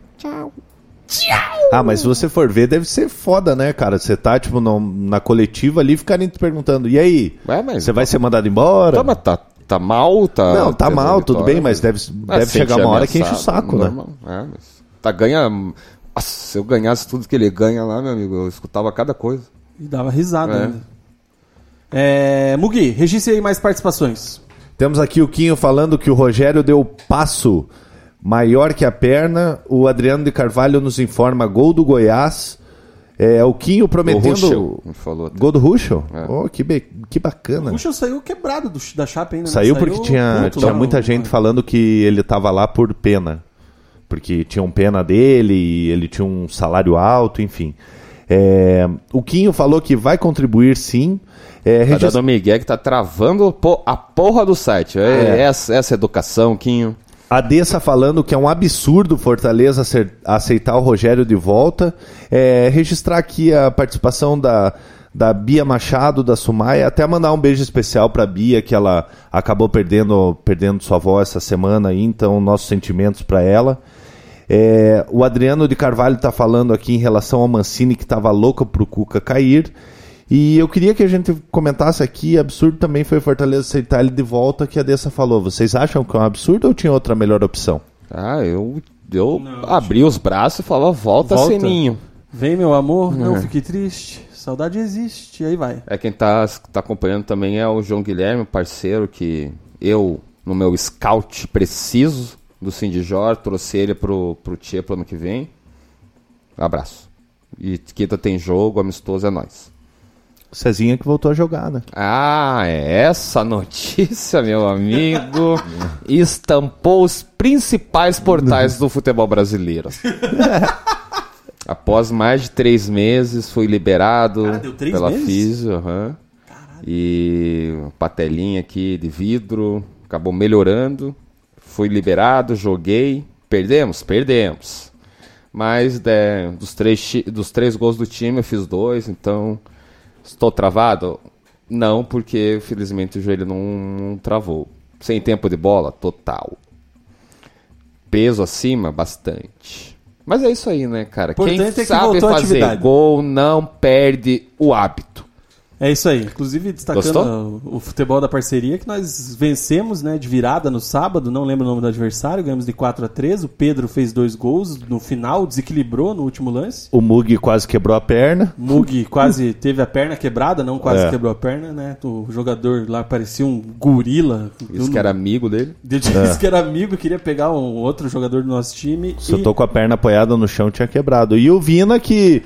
Ah, mas se você for ver, deve ser foda, né, cara? Você tá, tipo, no- na coletiva ali, ficarem te perguntando, e aí? Ué, mas. Você vai ser mandado embora? Tá, mas tá, tá mal, tá. Não, tá mal, tudo bem, mas deve, Ah, deve chegar uma hora que enche o saco, né? É, mas tá ganha. Nossa, se eu ganhasse tudo que ele ganha lá, meu amigo, eu escutava cada coisa. E dava risada É. ainda. É, Mugi, registre aí mais participações. Temos aqui o Quinho falando que o Rogério deu passo maior que a perna. O Adriano de Carvalho nos informa gol do Goiás. É, o Quinho O prometendo. Ruschel, me falou. Gol do Ruschel? É. Oh, que, be- que bacana. O Puxa saiu quebrado do- da chapa ainda. né? Saiu porque tinha, puto tinha muita no- gente falando que ele tava lá por pena. Porque tinham pena dele e ele tinha um salário alto, enfim. É, o Quinho falou que vai contribuir sim. É, Tá registra- dando Miguel que tá travando a porra do site. É, É. Essa, essa educação, Quinho. A Dessa falando que é um absurdo Fortaleza aceitar o Rogério de volta. É, registrar aqui a participação da, da Bia Machado, da Sumaia. Até mandar um beijo especial pra Bia, que ela acabou perdendo, perdendo sua avó essa semana aí, então nossos sentimentos pra ela. É, o Adriano de Carvalho está falando aqui em relação ao Mancini que estava louco pro Cuca cair. E eu queria que a gente comentasse aqui, absurdo também foi o Fortaleza aceitar ele de volta, que a Dessa falou. Vocês acham que é um absurdo ou tinha outra melhor opção? Ah, eu, eu abri os braços e falava, volta, Volta. Seninho. Vem, meu amor, não Uhum. fique triste. Saudade existe. E aí vai. É quem tá, tá acompanhando também é o João Guilherme, parceiro, que eu, no meu scout preciso do Cindy Jor, trouxe ele pro, pro Tia pro ano que vem. Abraço. E quinta tem jogo, amistoso é nóis. Cezinha que voltou a jogar, né? Ah, é essa notícia, meu amigo, estampou os principais portais do futebol brasileiro. Após mais de três meses, foi liberado Cara, deu três pela meses? Físio. aham. E patelinha aqui de vidro, acabou melhorando. Fui liberado, joguei. Perdemos? Perdemos. Mas né, dos, três, dos três gols do time eu fiz dois, então Estou travado? Não, porque felizmente o joelho não, não travou. Sem tempo de bola? Total. Peso acima? Bastante. Mas é isso aí, né, cara? Quem Importante é que sabe fazer atividade. gol não perde o hábito. É isso aí. Inclusive, destacando o, o futebol da parceria, que nós vencemos né, de virada no sábado, não lembro o nome do adversário, ganhamos de 4 a 3 O Pedro fez dois gols no final, desequilibrou no último lance. O Mug quase quebrou a perna. Mug quase teve a perna quebrada, não quase É. quebrou a perna, né? O jogador lá parecia um gorila. Isso que era amigo dele. Disse que era amigo, queria pegar um outro jogador do nosso time. Se eu e- tô com a perna apoiada no chão, tinha quebrado. E o Vina que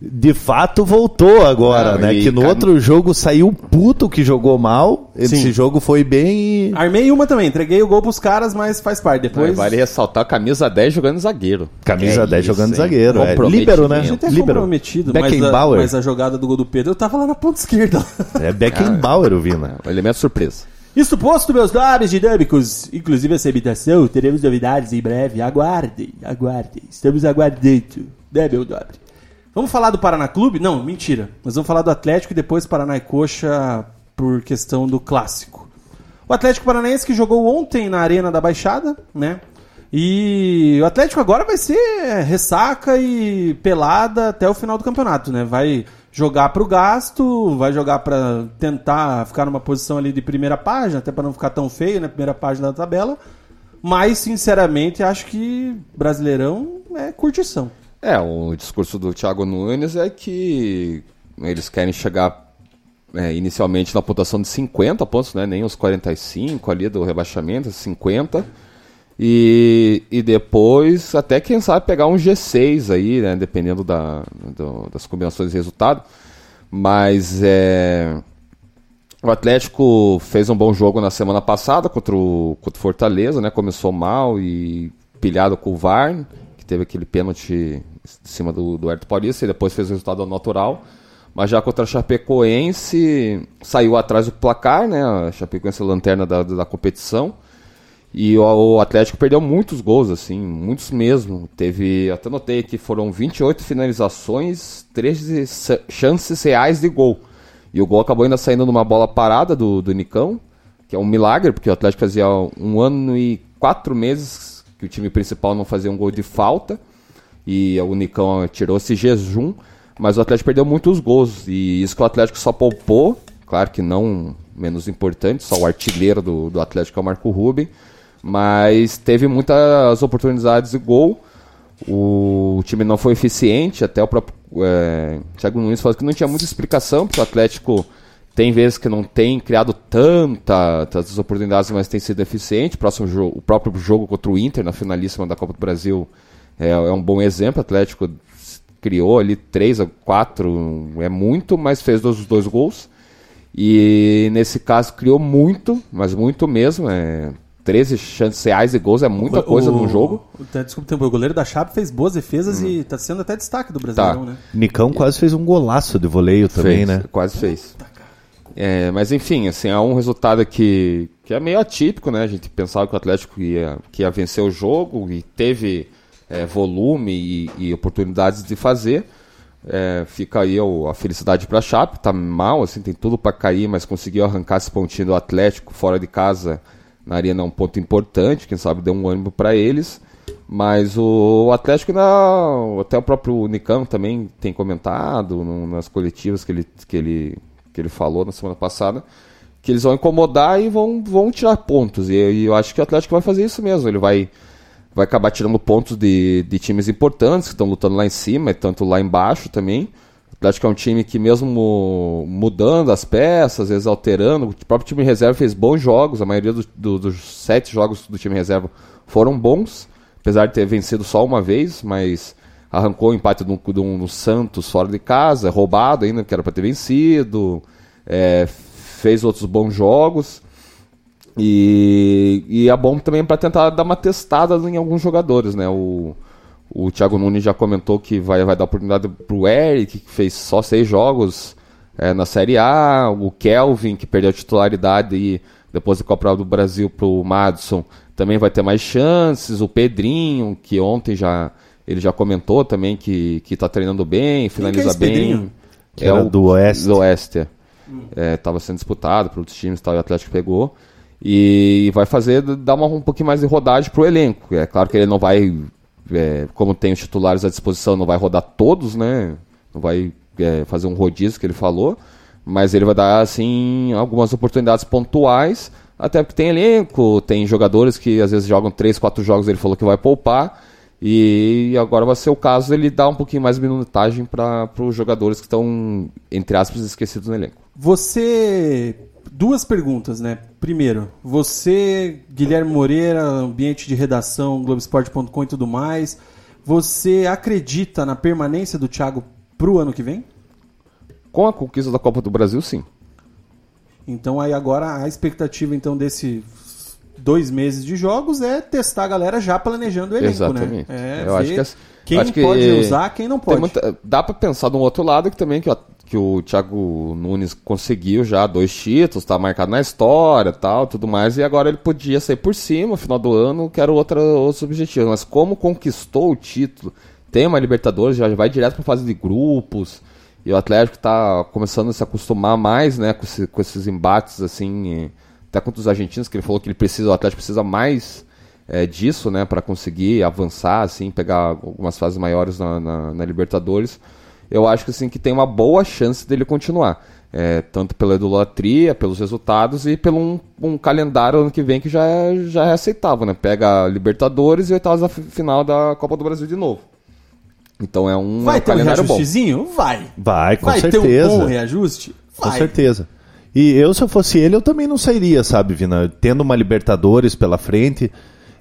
de fato voltou agora, Não, né? Que no ca- outro jogo saiu puto que jogou mal. Esse Sim. jogo foi bem. e- Armei uma também, entreguei o gol pros caras, mas faz parte. Depois. Vale ressaltar a camisa 10 jogando zagueiro. Camisa É 10 isso, jogando hein? zagueiro. É. Líbero, né? A gente é Líbero. comprometido, mas a, Beckenbauer. mas a jogada do gol do Pedro eu tava lá na ponta esquerda. É Beckenbauer o Vina. Um elemento surpresa. Isso posto, meus nobres dinâmicos, inclusive essa imitação, teremos novidades em breve. Aguardem, aguardem. Estamos aguardando, né, meu nobre? Vamos falar do Paraná Clube? Não, mentira. Nós vamos falar do Atlético e depois Paraná e Coxa por questão do clássico. O Atlético Paranaense que jogou ontem na Arena da Baixada, né? E o Atlético agora vai ser ressaca e pelada até o final do campeonato, né? Vai jogar pro gasto, vai jogar pra tentar ficar numa posição ali de primeira página, até pra não ficar tão feio, né? Primeira página da tabela. Mas, sinceramente, acho que Brasileirão é curtição. É, o discurso do Thiago Nunes é que eles querem chegar é, inicialmente na pontuação de 50 pontos, né? nem os 45 ali do rebaixamento, 50. E, e depois, até quem sabe, pegar um G6 aí, né? dependendo da, do- das combinações de resultado. Mas é, o Atlético fez um bom jogo na semana passada contra o, contra o Fortaleza, né? Começou mal e pilhado com o VAR, teve aquele pênalti em cima do, do Herto Paulista e depois fez o resultado natural. Mas já contra a Chapecoense saiu atrás do placar, né? A Chapecoense é a lanterna da, da competição. E o, o Atlético perdeu muitos gols, assim, muitos mesmo. Teve, até notei que foram 28 finalizações, 13 sa- chances reais de gol. E o gol acabou ainda saindo numa bola parada do, do Nicão, que é um milagre, porque o Atlético fazia um ano e quatro meses que o time principal não fazia um gol de falta. E o Nicão tirou esse jejum, mas o Atlético perdeu muitos gols. E isso que o Atlético só poupou, claro que não menos importante, só o artilheiro do, do Atlético é o Marco Ruben, mas teve muitas oportunidades de gol. O time não foi eficiente, até o próprio é, Thiago Nunes falou que não tinha muita explicação, porque o Atlético tem vezes que não tem criado tanta, tantas oportunidades, mas tem sido eficiente. O, próximo jogo, o próprio jogo contra o Inter, na finalíssima da Copa do Brasil, é, é um bom exemplo. O Atlético criou ali três a quatro, é muito, mas fez os dois gols. E nesse caso criou muito, mas muito mesmo. É, 13 chances reais de gols é muita coisa num jogo. o- tá, Desculpa, o goleiro da Chape fez boas defesas e tá sendo até destaque do Brasileirão, Tá. né? Nicão quase fez um golaço de voleio também, Fez, né? Quase fez. É, mas enfim, assim, é um resultado que, que é meio atípico, né? A gente pensava que o Atlético ia, que ia vencer o jogo e teve é, volume e, e oportunidades de fazer. É, fica aí a felicidade para a Chape, tá mal, assim, tem tudo para cair, mas conseguiu arrancar esse pontinho do Atlético fora de casa na arena é um ponto importante, quem sabe deu um ânimo para eles. Mas o Atlético, ainda, até o próprio Nicão também tem comentado nas coletivas que ele, que, ele, que ele falou na semana passada, que eles vão incomodar e vão, vão tirar pontos. E, e eu acho que o Atlético vai fazer isso mesmo. Ele vai, vai acabar tirando pontos de, de times importantes que estão lutando lá em cima e tanto lá embaixo também. O Atlético é um time que mesmo mudando as peças, às vezes alterando, o próprio time reserva fez bons jogos, a maioria do- do- dos sete jogos do time reserva foram bons, apesar de ter vencido só uma vez, mas arrancou o empate do, do, no Santos fora de casa, roubado ainda, que era para ter vencido, é, fez outros bons jogos. E, e é bom também para tentar dar uma testada em alguns jogadores, né? O, o Thiago Nunes já comentou que vai, vai dar oportunidade pro Eric, que fez só seis jogos é, na Série A, o Kelvin, que perdeu a titularidade e depois da Copa do Brasil pro Madison, também vai ter mais chances, o Pedrinho, que ontem já ele já comentou também que, que tá treinando bem, finaliza esse bem. Pedrinho? Que era do Oeste. Do Oeste, é. É, tava sendo disputado por outros times e tal, e o Atlético pegou. E vai fazer, dar uma, um pouquinho mais de rodagem pro elenco. É claro que ele não vai, é, como tem os titulares à disposição, não vai rodar todos, né? Não vai é, fazer um rodízio que ele falou. Mas ele vai dar, assim, algumas oportunidades pontuais. Até porque tem elenco, tem jogadores que às vezes jogam 3, 4 jogos, ele falou que vai poupar. E agora vai ser o caso ele dar um pouquinho mais de minutagem para os jogadores que estão, entre aspas, esquecidos no elenco. Você. Duas perguntas, né? Primeiro, você, Guilherme Moreira, ambiente de redação, Globoesporte.com e tudo mais, você acredita na permanência do Thiago pro ano que vem? Com a conquista da Copa do Brasil, sim. Então aí agora a expectativa então desses dois meses de jogos é testar a galera já planejando o elenco, Exatamente. né? É, Eu acho que as- quem acho que pode usar, quem não pode. muita- dá para pensar de um outro lado que também que, o- que o Thiago Nunes conseguiu já dois títulos, tá marcado na história, tal, tudo mais, e agora ele podia sair por cima, final do ano, que era outra, outros objetivos. Mas como conquistou o título, tem uma Libertadores, já vai direto para fase de grupos, e o Atlético tá começando a se acostumar mais, né, com, esse- com esses embates assim, até contra os argentinos, que ele falou que ele precisa, o Atlético precisa mais é, disso, né, para conseguir avançar, assim, pegar algumas fases maiores na, na- na Libertadores. Eu acho que assim que tem uma boa chance dele continuar, É, tanto pela idolatria, pelos resultados e pelo um, um calendário ano que vem que já é, já é aceitável, né? Pega a Libertadores e oitavas da fi- final da Copa do Brasil de novo. Então é um, é Vai um ter um calendário bom. reajustezinho? Vai. Vai, com Vai certeza. ter um bom reajuste? Com Vai. certeza. E eu, se eu fosse ele, eu também não sairia, sabe, Vina? Tendo uma Libertadores pela frente.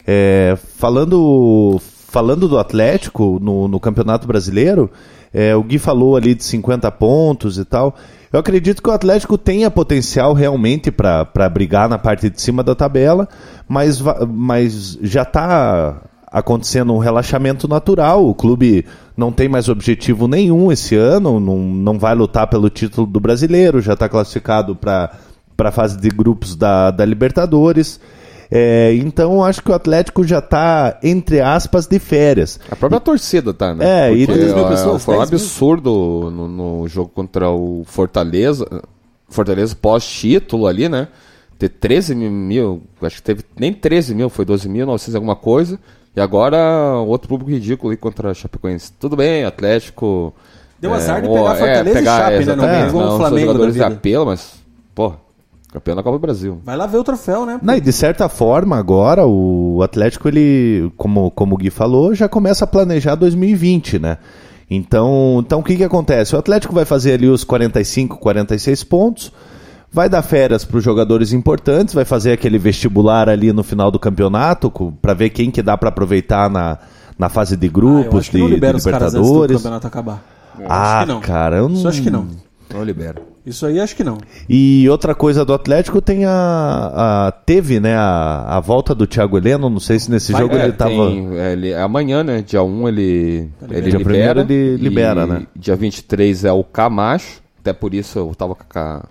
é, falando, falando do Atlético no, no Campeonato Brasileiro, é, o Gui falou ali de 50 pontos e tal. Eu acredito que o Atlético tenha potencial realmente para brigar na parte de cima da tabela, mas, mas já está acontecendo um relaxamento natural. O clube não tem mais objetivo nenhum esse ano, não, não vai lutar pelo título do brasileiro, já está classificado para a fase de grupos da, da Libertadores. É, então acho que o Atlético já tá, entre aspas, de férias. A própria torcida tá, né? É, e- Porque, mil ó, pessoas? Foi um 10 mil? absurdo no, no jogo contra o Fortaleza. Fortaleza pós-título ali, né? Ter 13 mil, acho que teve nem 13 mil, foi 12 mil, 900 alguma coisa. E agora outro público ridículo aí contra a Chapecoense. Tudo bem, Atlético. Deu azar de pegar Fortaleza e Chape, né? Não exatamente, pegou o não são Flamengo da jogadores de apelo, mas, pô, campeão da Copa do Brasil. Vai lá ver o troféu, né? Não, e de certa forma, agora o Atlético, ele, como, como o Gui falou, já começa a planejar 2020, né? Então, então o que, que acontece? O Atlético vai fazer ali os 45, 46 pontos, vai dar férias para os jogadores importantes, vai fazer aquele vestibular ali no final do campeonato para ver quem que dá para aproveitar na, na fase de Ah, eu grupos, acho que de, de os caras antes do Libertadores. campeonato acabar. Ah, acho que não. cara, eu não... Isso acho que não. Não libera. Isso aí acho que não. E outra coisa do Atlético tem a, a- teve, né, a, a volta do Thiago Heleno, não sei se nesse Vai- jogo É, ele tava tem- é, ele- amanhã, né? Dia 1 ele, ele Dia libera. ele e libera, né? Dia 23 é o Camacho. Até por isso eu tava com a,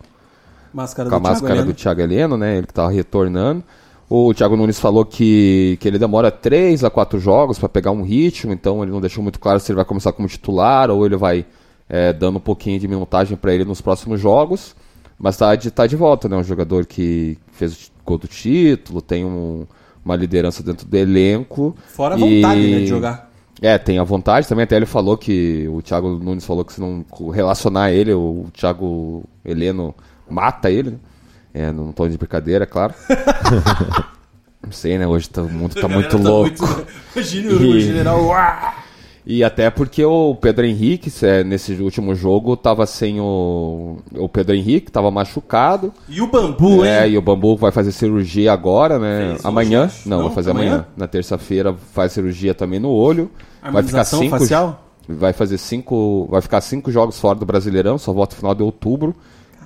Máscara com a do Thiago máscara Heleno. do Thiago Heleno, né? Ele que retornando. O Thiago Nunes falou que, que ele demora 3 a 4 jogos para pegar um ritmo, então ele não deixou muito claro se ele vai começar como titular ou ele vai é, dando um pouquinho de minutagem para ele nos próximos jogos. Mas tá de, tá de volta, né? Um jogador que fez o gol do título, tem um- uma liderança dentro do elenco. Fora a e- vontade, né, de jogar. É, tem a vontade também. Até ele falou que o Thiago Nunes falou que se não relacionar ele, o Thiago Heleno mata ele. né? É, num tom de brincadeira, é claro. não sei, né? Hoje tá- o mundo tá muito louco. Imagina o E- general. uá! E até porque o Pedro Henrique, é, nesse último jogo, tava sem o. O Pedro Henrique tava machucado. E o bambu, hein? É, e o Bambu vai fazer cirurgia agora, né? Fez amanhã. Não, Não, vai fazer amanhã? amanhã. Na terça-feira faz cirurgia também no olho. Vai ficar cinco. facial? Vai fazer cinco. Vai ficar cinco jogos fora do Brasileirão, só volta no final de outubro.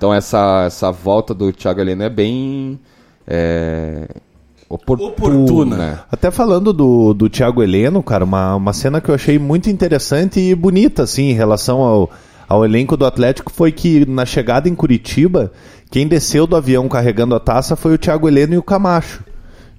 Então essa, essa volta do Thiago Heleno é bem. É, oportuna. Oportuna. né? Até falando do, do Thiago Heleno, cara, uma, uma cena que eu achei muito interessante e bonita, assim, em relação ao, ao elenco do Atlético, foi que na chegada em Curitiba, quem desceu do avião carregando a taça foi o Thiago Heleno e o Camacho,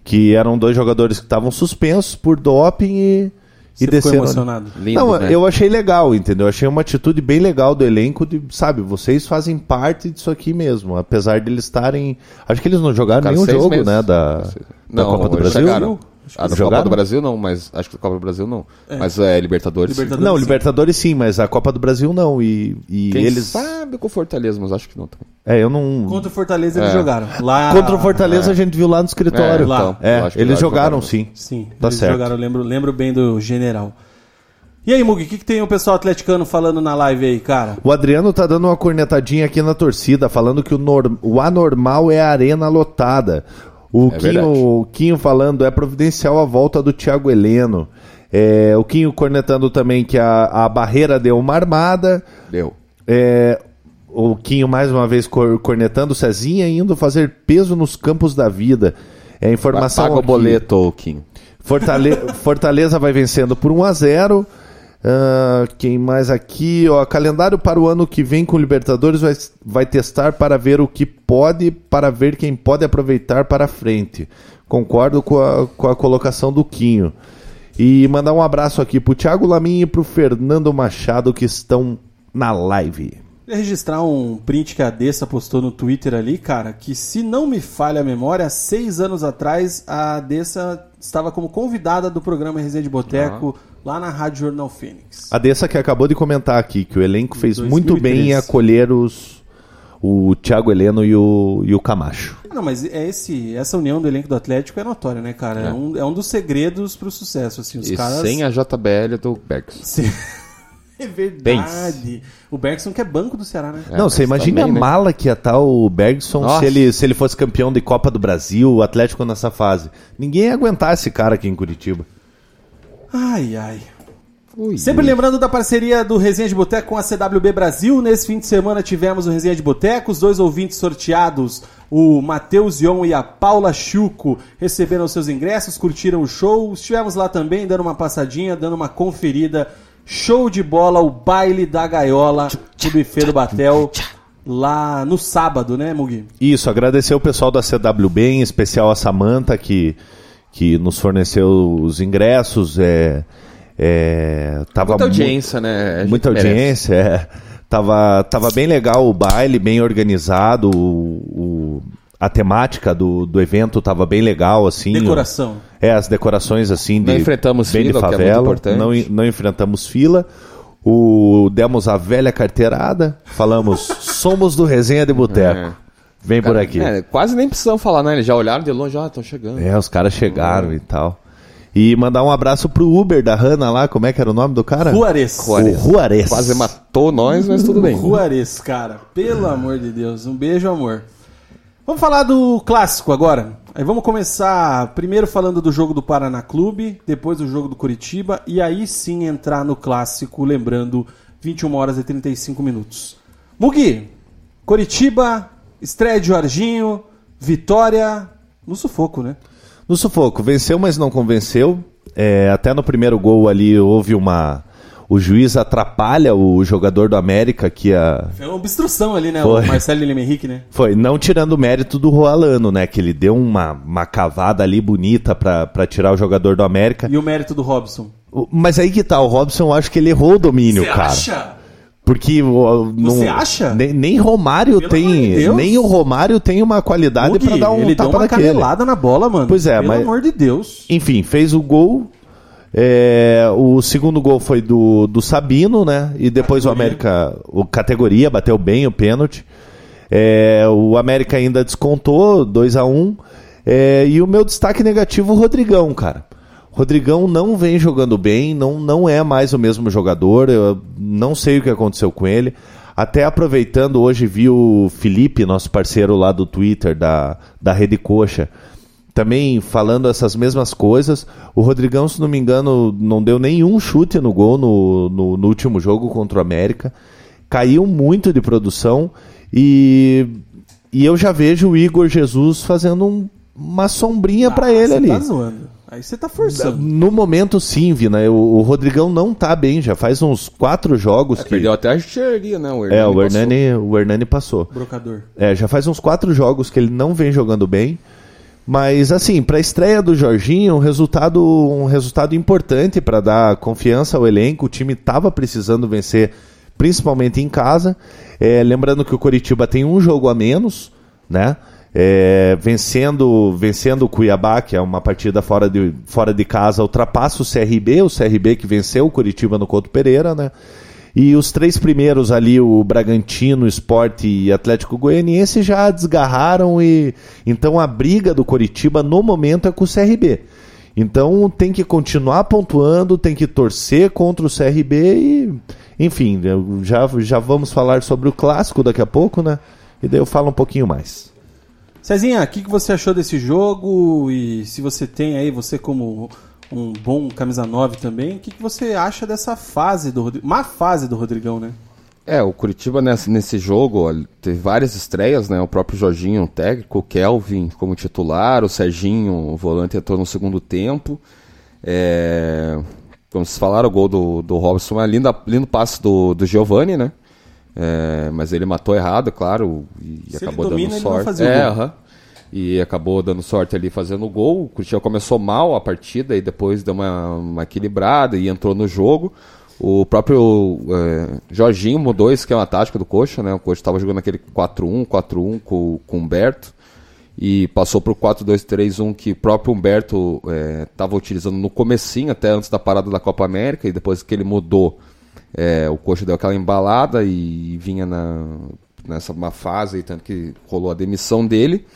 que eram dois jogadores que estavam suspensos por doping e, Você e ficou desceram. emocionado. Lindo, Não, né? eu achei legal, entendeu? Eu achei uma atitude bem legal do elenco de, sabe, vocês fazem parte disso aqui mesmo, apesar de eles estarem, acho que eles não jogaram Ficaram nenhum jogo, meses. né, da, da Não, Copa do eles Brasil. chegaram. A da Copa do Brasil não, mas acho que a Copa do Brasil não. Mas é Libertadores. Libertadores. Não, sim. Libertadores sim, mas a Copa do Brasil não. E, e Quem eles. sabe com o Fortaleza, mas acho que não. também. É, eu não. Contra o Fortaleza eles É. jogaram. Lá... Contra o Fortaleza a gente viu lá no escritório. É, então, É, acho que eles lá jogaram jogaram. sim. Sim, Tá eles certo. jogaram, eu lembro, lembro bem do general. E aí, Mugi, o que, que tem o pessoal atleticano falando na live aí, cara? O Adriano tá dando uma cornetadinha aqui na torcida, falando que o, nor- o anormal é a arena lotada. O É Quinho, o Quinho falando é providencial a volta do Thiago Heleno. É, o Quinho cornetando também que a, a barreira deu uma armada. Deu. É, o Quinho mais uma vez cor- cornetando o Cezinha indo fazer peso nos campos da vida. É informação Paga o boleto, Kim. Fortale- Fortaleza vai vencendo por 1 a 0 Ah, quem mais aqui? Ó, calendário para o ano que vem com o Libertadores vai, vai testar para ver o que pode, para ver quem pode aproveitar para frente. Concordo com a, com a colocação do Quinho. E mandar um abraço aqui pro Thiago Lamin e pro Fernando Machado que estão na live. Queria registrar um print que a Dessa postou no Twitter ali, cara, que se não me falha a memória, seis anos atrás a Dessa estava como convidada do programa Resenha de Boteco lá na Rádio Jornal Fênix. A Dessa que acabou de comentar aqui que o elenco fez muito bem em 2013. acolher os, o Thiago Heleno e o, e o Camacho. Não, mas é esse, essa união do elenco do Atlético é notória, né, cara? É, um, é um dos segredos pro sucesso, assim, os E caras... sem a JBL do Bergs. Sim. É verdade. O Bergson que é banco do Ceará, né? Não, você imagina também, a né? mala que ia estar o Bergson Nossa. se ele, se ele fosse campeão de Copa do Brasil, o Atlético nessa fase. Ninguém ia aguentar esse cara aqui em Curitiba. Ai, ai. Ui, Sempre lembrando da parceria do Resenha de Boteco com a CWB Brasil. Nesse fim de semana tivemos o Resenha de Boteco. Os dois ouvintes sorteados, o Matheus Ion e a Paula Chuco, receberam seus ingressos, curtiram o show. Estivemos lá também dando uma passadinha, dando uma conferida. Show de bola, o baile da gaiola, o buffet do Batel. lá no sábado, né, Mugi? Isso, agradecer o pessoal da CWB, em especial a Samanta, que, que nos forneceu os ingressos. É, é, tava Muita mu- audiência, né? A gente Muita merece. audiência, é. Tava, tava bem legal o baile, bem organizado. O, o- a temática do, do evento tava bem legal, assim. Decoração. É, as decorações assim de Não enfrentamos bem de fila, o que é muito favela. importante. não, não enfrentamos fila. O, demos a velha carteirada, falamos, somos do Resenha de Boteco. É. Vem por aqui. É, quase nem precisam falar, né? Eles já olharam de longe, ah, estão chegando. É, os caras chegaram e tal. E mandar um abraço pro Uber da Hanna lá, como é que era o nome do cara? Juarez. O Juarez. Quase matou nós, mas tudo bem. Juarez, cara. Pelo amor de Deus. Um beijo, amor. Vamos falar do clássico agora. Aí vamos começar primeiro falando do jogo do Paraná Clube, depois do jogo do Curitiba e aí sim entrar no clássico, lembrando 21 horas e 35 minutos. Mugi, Curitiba, estreia de Jorginho, vitória no sufoco, né? No sufoco, venceu, mas não convenceu. É, até no primeiro gol ali houve uma. O juiz atrapalha o jogador do América que ia. Foi uma obstrução ali, né? Foi. O Marcelo Lima Henrique, né? Foi, não tirando o mérito do Roalano, né? Que ele deu uma, uma cavada ali bonita pra, pra tirar o jogador do América. E o mérito do Robson. Mas aí que tá, o Robson eu acho que ele errou o domínio, Você cara. acha? Porque o- Você não- acha? Nem, nem Romário Pelo de tem. Deus. Nem o Romário tem uma qualidade pra dar um ele deu tapa uma daquele. canelada na bola, mano. Pois é, Pelo mas- amor de Deus. Enfim, fez o gol. É, o segundo gol foi do, do Sabino, né? E depois o América, o categoria, bateu bem o pênalti. É, o América ainda descontou 2 a 1 é, E o meu destaque negativo, o Rodrigão, cara. Rodrigão não vem jogando bem, não, não é mais o mesmo jogador. Eu não sei o que aconteceu com ele. Até aproveitando, hoje vi o Felipe, nosso parceiro lá do Twitter, da, da Rede Coxa, também falando essas mesmas coisas. O Rodrigão, se não me engano, não deu nenhum chute no gol no, no, no último jogo contra o América. Caiu muito de produção e, e eu já vejo o Igor Jesus fazendo um- uma sombrinha pra Ah, ele você ali. tá zoando. Aí você tá forçando. No momento, sim, Vina. O, o Rodrigão não tá bem, já faz uns quatro jogos que. Perdeu até a artilharia, né? O É, o passou. Hernani, o Hernani passou. Brocador. É, já faz uns quatro jogos que ele não vem jogando bem. Mas assim, para a estreia do Jorginho, um resultado, um resultado importante para dar confiança ao elenco. O time estava precisando vencer, principalmente em casa. É, lembrando que o Coritiba tem um jogo a menos, né? É, vencendo, vencendo o Cuiabá, que é uma partida fora de, fora de casa, ultrapassa o CRB, o CRB que venceu o Coritiba no Couto Pereira, né? E os três primeiros ali, o Bragantino, Sport e Atlético Goianiense, já desgarraram e então a briga do Coritiba no momento é com o CRB. Então tem que continuar pontuando, tem que torcer contra o CRB e, enfim, já, já vamos falar sobre o clássico daqui a pouco, né? E daí eu falo um pouquinho mais. Cezinha, o que, que você achou desse jogo? E se você tem aí, você como um bom camisa 9 também, o que, que você acha dessa fase do Rodrigão? Má fase do Rodrigão, né? É, o Curitiba nesse, nesse jogo ó, teve várias estreias, né? O próprio Jorginho, o técnico, o Kelvin como titular, o Serginho, o volante, entrou no segundo tempo. É, como vocês falaram, o gol do, do Robson é lindo, lindo passe do, do Giovanni, né? É, mas ele matou errado, é claro, e Se ele acabou domina, dando ele não sorte. fazia o é, gol. aham. E acabou dando sorte ali fazendo o gol. O Curitiba começou mal a partida e depois deu uma, uma equilibrada e entrou no jogo. O próprio é, Jorginho mudou esse esquema tático do Coxa, né? O Coxa estava jogando aquele 4-1, 4-1 com, com o Humberto e passou para o 4-2-3-1 que o próprio Humberto estava utilizando no comecinho, até antes da parada da Copa América, e depois que ele mudou, é, o Coxa deu aquela embalada e vinha na, nessa uma fase, tanto que rolou a demissão dele.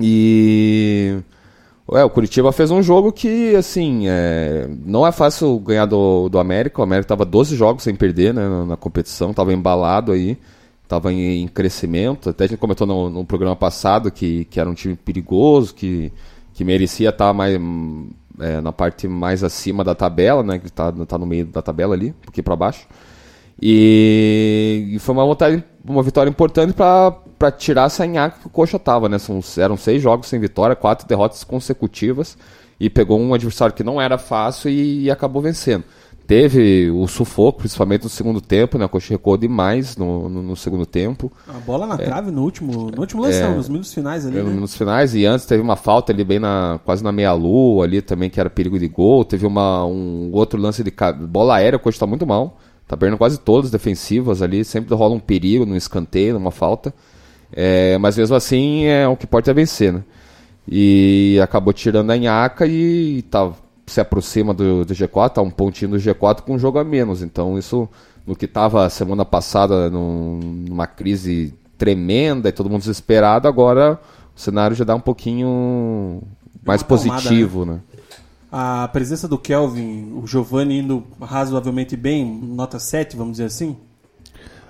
E o Curitiba fez um jogo que, assim, é, não é fácil ganhar do, do América. O América estava 12 jogos sem perder né, na, na competição, estava embalado aí, estava em, em crescimento. Até a gente comentou no, no programa passado que, que era um time perigoso, que, que merecia estar mais, hum, é, na parte mais acima da tabela, né, que está tá no meio da tabela ali, um pouquinho para baixo. E, e foi uma, vontade, uma vitória importante para tirar essa nhaca que o Coxa tava, né? São, eram seis jogos sem vitória, quatro derrotas consecutivas e pegou um adversário que não era fácil e, e acabou vencendo. teve o sufoco, principalmente no segundo tempo, né? A Coxa recuou demais no, no, no segundo tempo. A bola na trave no último, no último lance, É. não, nos minutos finais ali, É, né? Nos finais, e antes teve uma falta ali bem na quase na meia-lua ali também, que era perigo de gol. Teve uma, um outro lance de bola aérea, o Coxa tá muito mal. Tá perdendo quase todas defensivas ali, sempre rola um perigo no escanteio, numa falta. É, mas mesmo assim é o que pode é vencer, né? E acabou tirando a Inhaca e tá, se aproxima do, do G4, tá um pontinho do G4 com um jogo a menos. Então isso, no que tava semana passada num- numa crise tremenda e todo mundo desesperado, agora o cenário já dá um pouquinho mais uma acalmada, positivo, né? A presença do Kelvin, o Giovanni indo razoavelmente bem, nota 7, vamos dizer assim.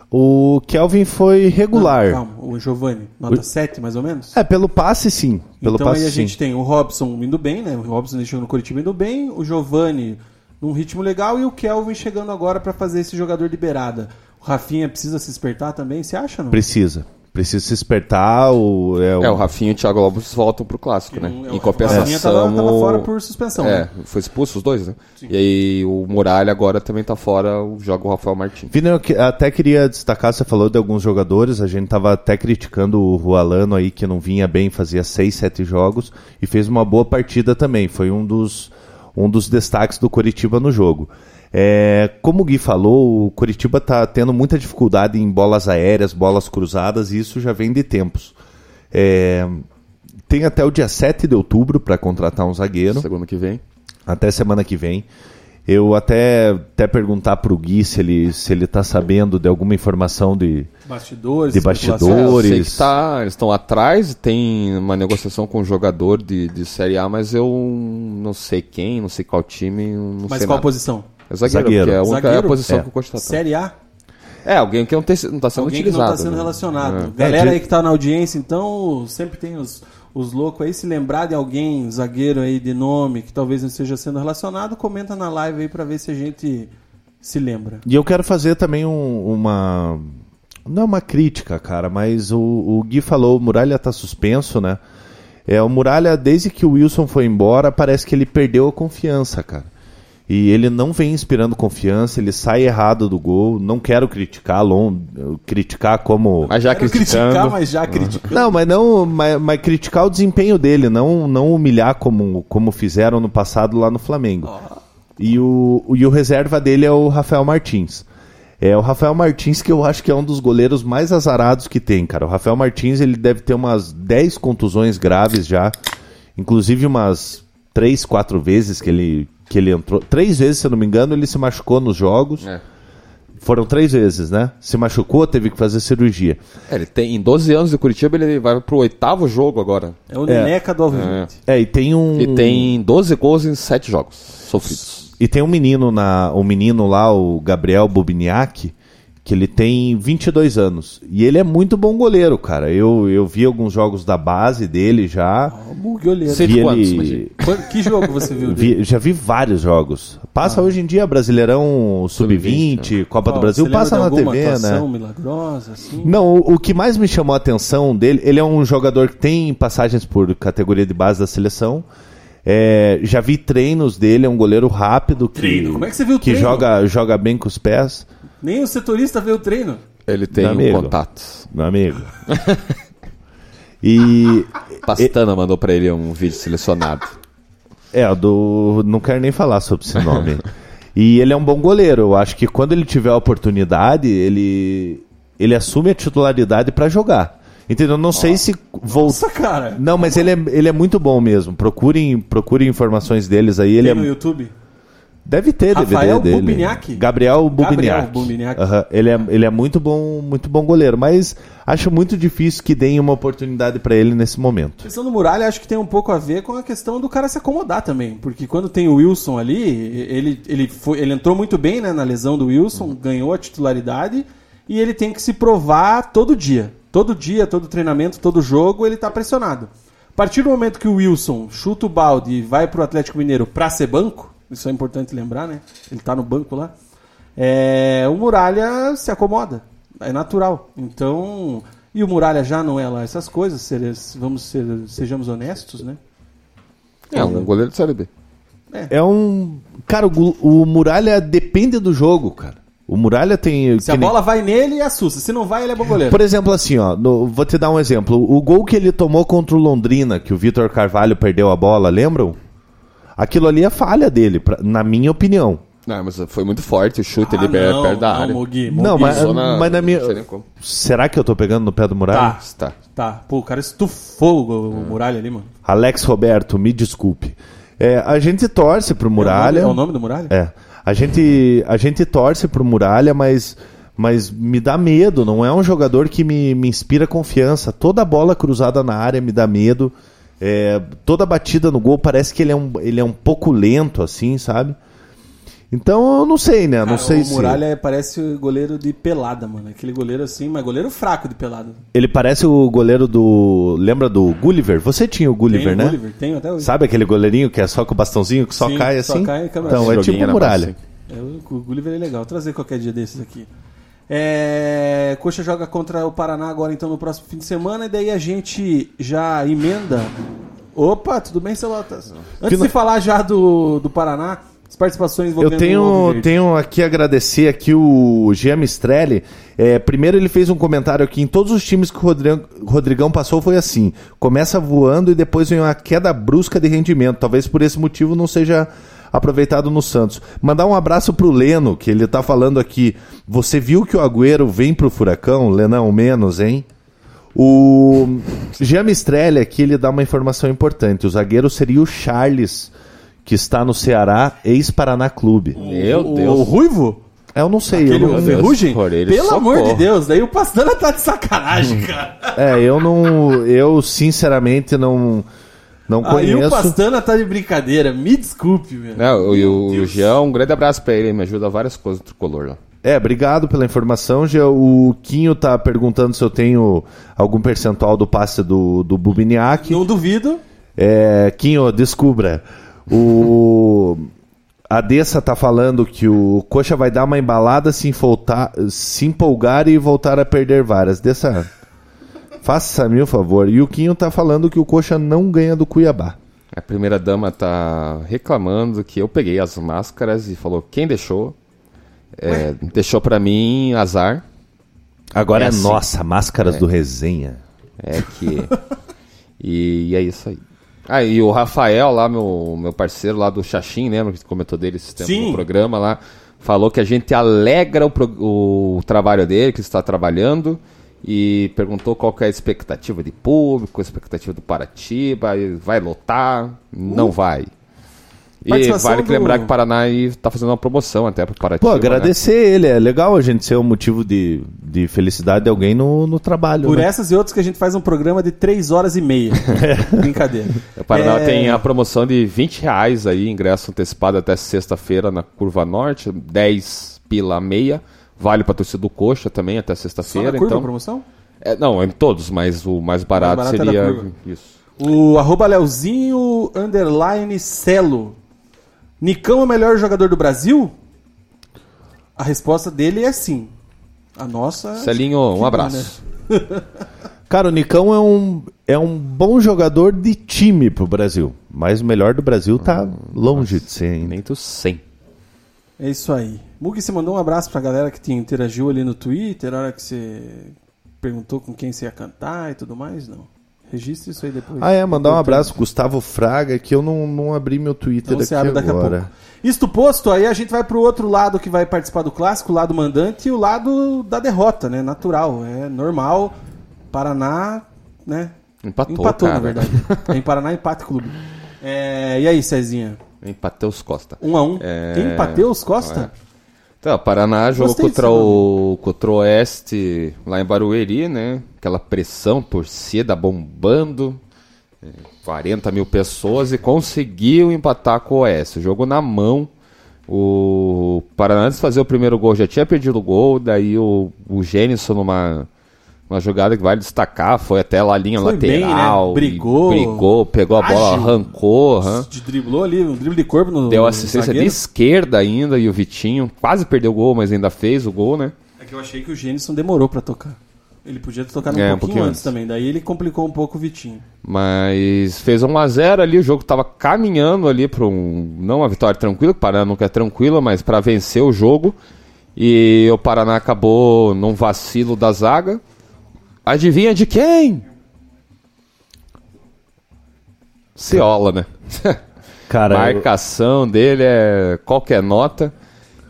O Kelvin foi regular. Não, calma, o Giovanni, nota 7 mais ou menos. É, pelo passe sim. Pelo então passe aí a sim. gente tem o Robson indo bem, né? O Robson chegou no Curitiba indo bem, o Giovanni num ritmo legal e o Kelvin chegando agora pra fazer esse jogador de beirada. O Rafinha precisa se despertar também, você acha não? Precisa. Precisa se espertar. O, é, o- É, o Rafinha e o Thiago Lopes voltam pro clássico, né? Um- é, o Em Rafinha compensação. tava, tava o- fora por suspensão, É, né? foi expulso os dois, né? E aí o Muralha agora também tá fora, o- joga o Rafael Martins. Vini, eu que- até queria destacar, você falou de alguns jogadores, a gente tava até criticando o Rualano aí, que não vinha bem, fazia 6, 7 jogos, e fez uma boa partida também, foi um dos, um dos destaques do Coritiba no jogo. É, como o Gui falou, o Coritiba tá tendo muita dificuldade em bolas aéreas, bolas cruzadas, e isso já vem de tempos. É, tem até o dia 7 de outubro para contratar um zagueiro Segunda que vem. até semana que vem. Eu até, até perguntar pro Gui se ele, se ele tá sabendo de alguma informação de. Bastidores, De bastidores. É, eu sei que tá, eles estão atrás, tem uma negociação com um jogador de, de Série A, mas eu não sei quem, não sei qual time, não Mas sei qual nada. posição? É zagueiro, Zagueiro. porque é a única Zagueiro? posição É. que o Costa tá. Série A? É, alguém que não, tem, não tá sendo Alguém que utilizado. não está sendo né? relacionado. É. Galera É, de- aí que tá na audiência, então, sempre tem os, os loucos aí. Se lembrar de alguém, zagueiro aí de nome, que talvez não esteja sendo relacionado, comenta na live aí pra ver se a gente se lembra. E eu quero fazer também um- uma. Não é uma crítica, cara, mas o, o Gui falou, o Muralha tá suspenso, né? É, o Muralha, desde que o Wilson foi embora, parece que ele perdeu a confiança, cara. E ele não vem inspirando confiança, ele sai errado do gol. Não quero criticar, long, criticar como. Mas já Quero criticando. criticar, mas já criticando. Não, mas não, mas, mas criticar o desempenho dele, não, não humilhar como, como fizeram no passado lá no Flamengo. E o, o- e o reserva dele é o Rafael Martins. É o Rafael Martins que eu acho que é um dos goleiros mais azarados que tem, cara. O Rafael Martins ele deve ter umas 10 contusões graves já, inclusive umas 3, 4 vezes que ele que ele entrou, três vezes, se eu não me engano, ele se machucou nos jogos. É. Foram três vezes, né? Se machucou, teve que fazer cirurgia. É, ele tem, em 12 anos de Curitiba, ele vai pro oitavo jogo agora. É o Neneca do Alviverde. É, e tem um Ele tem 12 gols em 7 jogos sofridos. E tem um menino na, um menino lá, o Gabriel Bubniak, que ele tem 22 anos. E ele é muito bom goleiro, cara. Eu, eu vi alguns jogos da base dele já. O Mug olheiro. Sei Vi de quantos, ele- Que jogo você viu dele? vi- já vi vários jogos. Passa hoje em dia Brasileirão Sub-20, Copa do? Brasil, passa na TV, né? milagrosa, assim? Não, o, o que mais me chamou a atenção dele, ele é um jogador que tem passagens por categoria de base da seleção. É, já vi treinos dele, é um goleiro rápido que, Treino? Como é que você viu o que treino? joga, joga bem com os pés. Nem o setorista vê o treino. Ele tem Meu um amigo. contato. Meu amigo. e. Pastana mandou pra ele um vídeo selecionado. É, do. Não quero nem falar sobre esse nome. e ele é um bom goleiro. Eu acho que quando ele tiver a oportunidade, ele. Ele assume a titularidade pra jogar. Entendeu? Não sei se voltar. Nossa, cara. Não, mas ele é, ele é muito bom mesmo. Procurem, procurem informações deles aí. Ele Tem é, no YouTube? Deve ter Rafael DVD dele. Bubiniak? Gabriel Bubiniak. Gabriel Bubiniak. Aham, Ele, é, ele é muito bom, muito bom goleiro, mas acho muito difícil que deem uma oportunidade pra ele nesse momento. A questão do Muralha acho que tem um pouco a ver com a questão do cara se acomodar também. Porque quando tem o Wilson ali, ele, ele, foi, ele entrou muito bem né, na lesão do Wilson, ganhou a titularidade e ele tem que se provar todo dia. Todo dia, todo treinamento, todo jogo, ele tá pressionado. A partir do momento que o Wilson chuta o balde e vai pro Atlético Mineiro pra ser banco, isso é importante lembrar, né? Ele tá no banco lá. É, o Muralha se acomoda. É natural. Então. E o Muralha já não é lá essas coisas, ser- vamos ser, sejamos honestos, né? É, um goleiro de Série B. É, um. Cara, o, o Muralha depende do jogo, cara. O Muralha tem. Se a que nem- bola vai nele, assusta. Se não vai, ele é bom goleiro. Por exemplo, assim, ó, no- vou te dar um exemplo. O gol que ele tomou contra o Londrina, que o Vitor Carvalho perdeu a bola, lembram? Aquilo ali é falha dele, pra- na minha opinião. Não, mas foi muito forte o chute ali Ah, perto não, perto da não, área. Não, mas, Zona- mas na minha. Será que eu tô pegando no pé do Muralha? Tá. Tá. Tá, pô, o cara estufou o, o Muralha ali, mano. Alex Roberto, me desculpe. É, a gente torce pro Muralha. É o nome, é o nome do Muralha? É. A gente, a gente torce pro Muralha, mas, mas me dá medo. Não é um jogador que me, me inspira confiança. Toda bola cruzada na área me dá medo. É, toda batida no gol parece que ele é, um, ele é um pouco lento, assim, sabe? Então eu não sei, né? não sei o se. Muralha é- parece o goleiro de pelada, mano. Aquele goleiro assim, mas goleiro fraco de pelada. Ele parece o goleiro do. Lembra do Gulliver? Você tinha o Gulliver, Tem o né? Gulliver, tenho até hoje. Sabe aquele goleirinho que é só com o bastãozinho que só Sim, cai só assim? cai e câmera então, é tipo na muralha. É, o o Gulliver é legal. Vou trazer qualquer dia desses aqui. É, Coxa joga contra o Paraná agora, então, no próximo fim de semana. E daí a gente já emenda. Opa, tudo bem, Celotas? Antes Fina- de falar já do, do Paraná, as participações Eu tenho, tenho aqui a agradecer aqui o Gia Mistrelli. É, primeiro ele fez um comentário aqui, em todos os times que o Rodrigão, Rodrigão passou foi assim, começa voando e depois vem uma queda brusca de rendimento, talvez por esse motivo não seja aproveitado no Santos. Mandar um abraço pro Leno, que ele tá falando aqui, você viu que o Agüero vem pro Furacão? Lenão, menos, hein? O Jean Mistrelli aqui ele dá uma informação importante. O zagueiro seria o Charles, que está no Ceará, ex-Paraná Clube. Meu o, Deus. O Ruivo? Eu não sei. Aquele eu não, o Ferrugem? por ele, Pelo amor de socorro. Deus, daí o Pastana tá de sacanagem, cara. é, eu não. Eu sinceramente não. Não Aí o conheço. Pastana tá de brincadeira, me desculpe, meu. Não, e o, o Jean, um grande abraço pra ele, ele me ajuda várias coisas do tricolor lá. É, obrigado pela informação. Já o Quinho tá perguntando se eu tenho algum percentual do passe do, do Bubiniak. Não duvido. É, Quinho, descubra. O. A Dessa tá falando que o Coxa vai dar uma embalada, se, enfoltar, se empolgar e voltar a perder várias. Dessa. Faça-me o favor. E o Quinho tá falando que o Coxa não ganha do Cuiabá. A primeira dama tá reclamando que eu peguei as máscaras e falou quem deixou. É, deixou pra mim azar. Agora É é, assim. nossa, máscaras do resenha. É que. e, e é isso aí. Ah, e o Rafael lá, meu, meu parceiro lá do Xaxim, lembra que comentou dele esse tempo Sim. no programa lá? Falou que a gente alegra o, pro- o trabalho dele, que está trabalhando. E perguntou qual que é a expectativa de público, a expectativa do Paratiba, vai lotar, não vai. E vale que do- lembrar que o Paraná está fazendo uma promoção até para o Paratiba. Pô, né? agradecer ele. É legal a gente ser um motivo de, de felicidade de alguém no, no trabalho. Por né? essas e outras que a gente faz um programa de 3 horas e meia. Brincadeira. O Paraná É, tem a promoção de 20 reais aí, ingresso antecipado até sexta-feira na Curva Norte, 10 pila meia. Vale para torcida do Coxa também até Só na sexta-feira. curva a Então, promoção? é, não, em todos, mas o mais barato, barato é seria isso. O arroba Leozinho underline Celo. Nicão é o melhor jogador do Brasil? A resposta dele é sim. A nossa. Celinho, um que abraço. Cara, o Nicão é um, é um bom jogador de time pro Brasil. Mas o melhor do Brasil tá longe de ser ainda. Nem tu 100. É isso aí. Mugi, você mandou um abraço pra galera que te interagiu ali no Twitter, a hora que você perguntou com quem você ia cantar e tudo mais? Não. Registre isso aí depois. Ah, é, mandar um abraço, Gustavo Fraga, que eu não, não abri meu Twitter Então aqui você abre daqui a agora. pouco. Isto posto, aí a gente vai pro outro lado que vai participar do clássico, o lado mandante e o lado da derrota, né? Natural, é normal. Paraná, né? Empatou, Empatou, cara. na verdade. em Paraná, empate clube. É, e aí, Cezinha? Empatei os Costa. Um a um. É, Empateus Costa? O Paraná jogou contra o, contra o Oeste lá em Barueri, né? Aquela pressão, torcida bombando, é, 40 mil pessoas e conseguiu empatar com o Oeste. Jogo na mão. O Paraná, antes de fazer o primeiro gol, já tinha perdido o gol. Daí o, o Gênison, numa uma jogada que vale destacar, foi até lá a linha Foi bem, lateral. né? e Brigou. brigou, pegou a bola, arrancou. De driblou ali, um drible de corpo no. Deu no assistência de esquerda ainda e o Vitinho quase perdeu o gol, mas ainda fez o gol, né? É que eu achei que o Gênison demorou pra tocar. Ele podia ter tocado É, um um pouquinho pouquinho antes antes. também. Daí ele complicou um pouco o Vitinho. Mas fez 1 a 0 ali, o jogo tava caminhando ali para um não uma vitória tranquila, que o Paraná nunca é tranquila, mas para vencer o jogo. E o Paraná acabou num vacilo da zaga. Adivinha de quem? Ciola, né? Cara, eu- Marcação dele é qualquer nota.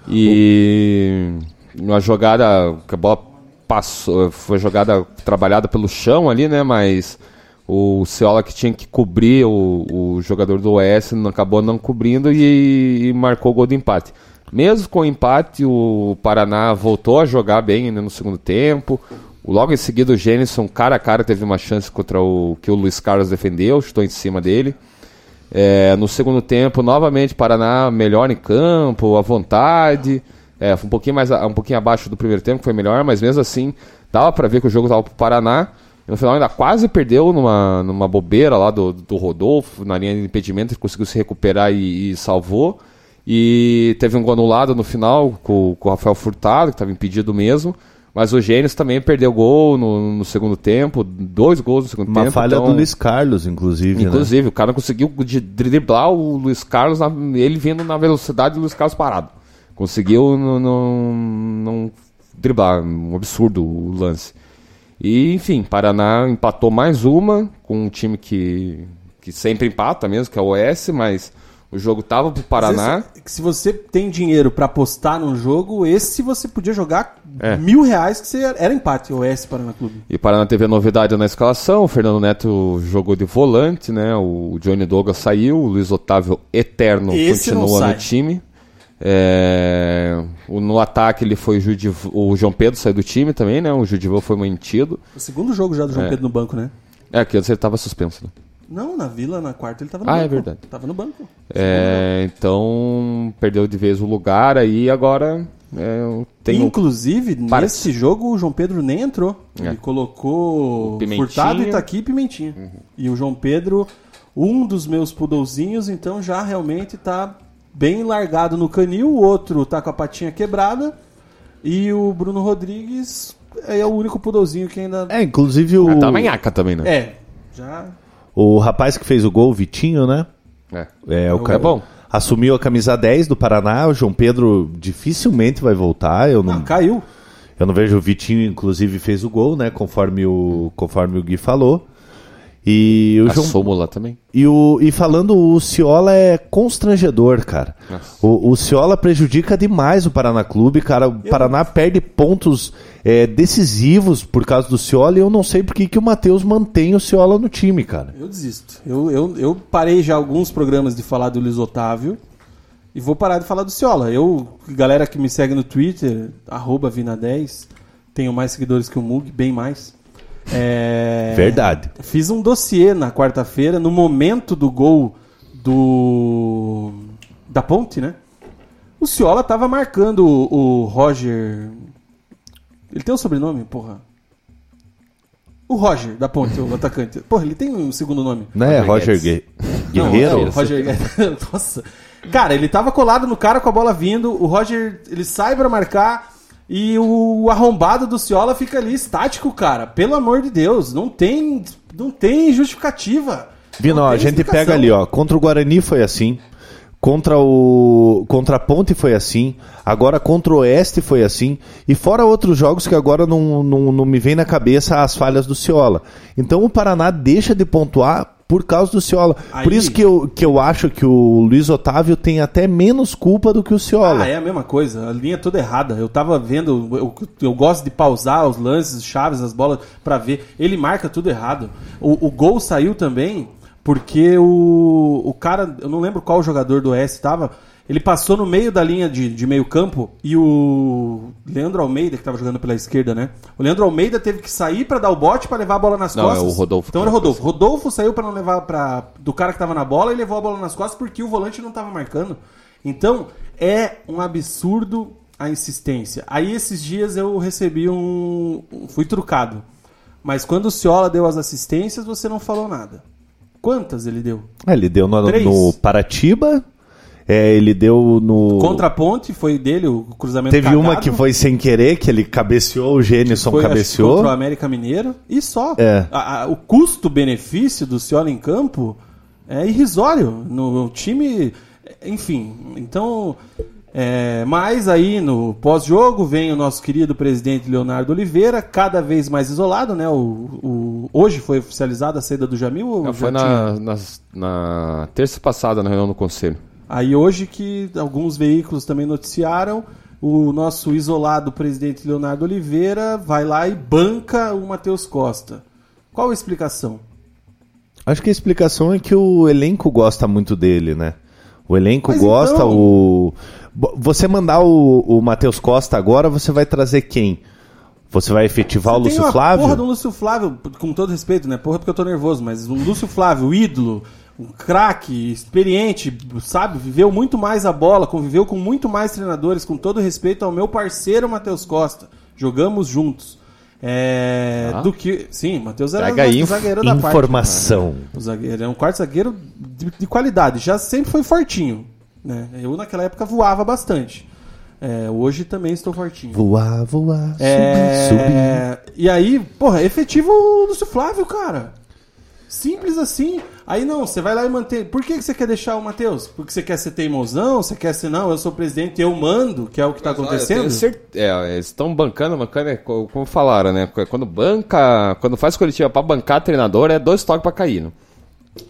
E uma jogada que a bola passou, foi jogada trabalhada pelo chão ali, né? Mas o Ciola que tinha que cobrir o, o jogador do OS não acabou não cobrindo e, e marcou o gol do empate. Mesmo com o empate, o Paraná voltou a jogar bem ainda no segundo tempo. Logo em seguida, o Gênison, cara a cara, teve uma chance contra o que o Luiz Carlos defendeu, chutou em cima dele. É, no segundo tempo, novamente, Paraná melhor em campo, à vontade. É, um pouquinho, mais, um pouquinho abaixo do primeiro tempo, foi melhor, mas mesmo assim, dava pra ver que o jogo tava pro Paraná. E no final ainda quase perdeu numa, numa bobeira lá do, do Rodolfo, na linha de impedimento, ele conseguiu se recuperar e, e salvou. E teve um gol anulado no final com, com o Rafael Furtado, que estava impedido mesmo. Mas o Gênesis também perdeu gol no, no segundo tempo, dois gols no segundo uma tempo. falha então- do Luiz Carlos, inclusive. né? Inclusive, o cara conseguiu driblar o Luiz Carlos, ele vindo na velocidade do Luiz Carlos parado. Conseguiu não driblar, um absurdo o lance. E, enfim, Paraná empatou mais uma com um time que, que sempre empata mesmo, que é o OS, mas o jogo tava pro Paraná. Se você tem dinheiro pra apostar num jogo, esse você podia jogar É. mil reais que você era empate, o S Paraná Clube. E Paraná teve a novidade na escalação, o Fernando Neto jogou de volante, né? O Johnny Douglas saiu, o Luiz Otávio Eterno Esse continua no time. É, no ataque ele foi o, Judiv- o João Pedro saiu do time também, né? O Judival foi mantido. O segundo jogo já do João É. Pedro no banco, né? É, que antes ele estava suspenso. Né? Não, na Vila, na quarta, ele tava no Ah, banco. é verdade. Tava no banco. É, então perdeu de vez o lugar aí agora é, tem o- Inclusive, nesse jogo, o João Pedro nem entrou. É. Ele colocou. Furtado, Itaqui e Pimentinha. E o João Pedro, um dos meus pudolzinhos, então já realmente tá bem largado no canil. O outro tá com a patinha quebrada. E o Bruno Rodrigues é o único pudolzinho que ainda... É, inclusive o, Ah, tá manhaca também, né? É, já... o rapaz que fez o gol, o Vitinho, né? É. É, o É cara bom. Assumiu a camisa 10 do Paraná, o João Pedro dificilmente vai voltar. Eu não, Não, caiu. eu não vejo o Vitinho, inclusive, fez o gol, né? Conforme o, conforme o Gui falou. E o A João, súmula também. E, o, e falando, o Ciola é constrangedor, cara. Nossa. O, o Ciola prejudica demais o Paraná Clube, cara. O Paraná perde pontos é, decisivos por causa do Ciola e eu não sei por que que o Matheus mantém o Ciola no time, cara. Eu desisto. Eu, eu, eu parei já alguns programas de falar do Luiz Otávio e vou parar de falar do Ciola. Eu, galera que me segue no Twitter, arroba Vina10, tenho mais seguidores que o Mug, bem mais. É, Verdade. Fiz um dossiê na quarta-feira, no momento do gol do. da ponte, né? O Ciola tava marcando o, o Roger. Ele tem um sobrenome, porra. O Roger, da ponte, o atacante. Porra, ele tem um segundo nome. Não é Roger Não, Guerreiro? é o Roger Guedes. Nossa. Cara, ele tava colado no cara com a bola vindo. O Roger, ele sai pra marcar. E o arrombado do Ciola fica ali estático, cara. Pelo amor de Deus. Não tem, não tem justificativa. Vino, a gente pega ali, ó. Contra o Guarani foi assim. Contra o. Contra a Ponte foi assim. Agora contra o Oeste foi assim. E fora outros jogos que agora não, não, não me vem na cabeça as falhas do Ciola. Então o Paraná deixa de pontuar por causa do Ciola. Aí- Por isso que eu, que eu acho que o Luiz Otávio tem até menos culpa do que o Ciola. Ah, é a mesma coisa. A linha é toda errada. Eu tava vendo, eu, eu gosto de pausar os lances, chaves, as bolas pra ver. Ele marca tudo errado. O, o gol saiu também porque o, o cara, eu não lembro qual jogador do S tava. Ele passou no meio da linha de, de meio campo e o Leandro Almeida, que tava jogando pela esquerda, né? O Leandro Almeida teve que sair pra dar o bote pra levar a bola nas Não, costas. é o Rodolfo Então era o Rodolfo. Rodolfo saiu pra não levar para do cara que tava na bola e levou a bola nas costas porque o volante não tava marcando. Então, é um absurdo a insistência. Aí esses dias eu recebi um, fui trucado. Mas quando o Ciola deu as assistências, você não falou nada. Quantas ele deu? É, ele deu no, no Paratiba, É, ele deu no. Contra a ponte, foi dele o cruzamento Teve uma cagado. que foi sem querer, que ele cabeceou, o Gênison Foi, acho que cabeceou. contra o América Mineiro e só. É. A- a- o custo-benefício do Ciola em campo é irrisório. No time, enfim. Então, é, mas aí no pós-jogo vem o nosso querido presidente Leonardo Oliveira, cada vez mais isolado, né? O, o- hoje foi oficializada a saída do Jamil? já foi na, nas- na terça passada na reunião do conselho. Aí hoje que alguns veículos também noticiaram, o nosso isolado presidente Leonardo Oliveira vai lá e banca o Matheus Costa. Qual a explicação? Acho que a explicação é que o elenco gosta muito dele, né? O elenco Mas gosta, então- o. Você mandar o, o Matheus Costa agora, você vai trazer quem? Você vai efetivar o Tem Lúcio uma Flávio? porra do Lúcio Flávio, com todo respeito, né? Porra porque eu tô nervoso, mas um Lúcio Flávio, ídolo, um craque, experiente, sabe? Viveu muito mais a bola, conviveu com muito mais treinadores, com todo respeito ao meu parceiro Matheus Costa. Jogamos juntos. É, Ah. Do que. Sim, Matheus era Traga o zagueiro da parte. Informação. O zagueiro é um quarto zagueiro de, de qualidade. Já sempre foi fortinho. Né? Eu naquela época voava bastante. É, hoje também estou fortinho. Voar, voar, É, subir, subir. E aí, porra, efetivo o Lúcio Flávio, cara. Simples assim. Aí não, você vai lá e mantém. Por que que você quer deixar o Matheus? Porque você quer ser teimosão? Você quer ser, não, eu sou presidente, eu mando, que é o que tá eu acontecendo? tenho cer- É, eles estão bancando, bancando, é co- como falaram, né? Quando banca, quando faz coletiva pra bancar treinador, é dois toques pra cair. Né?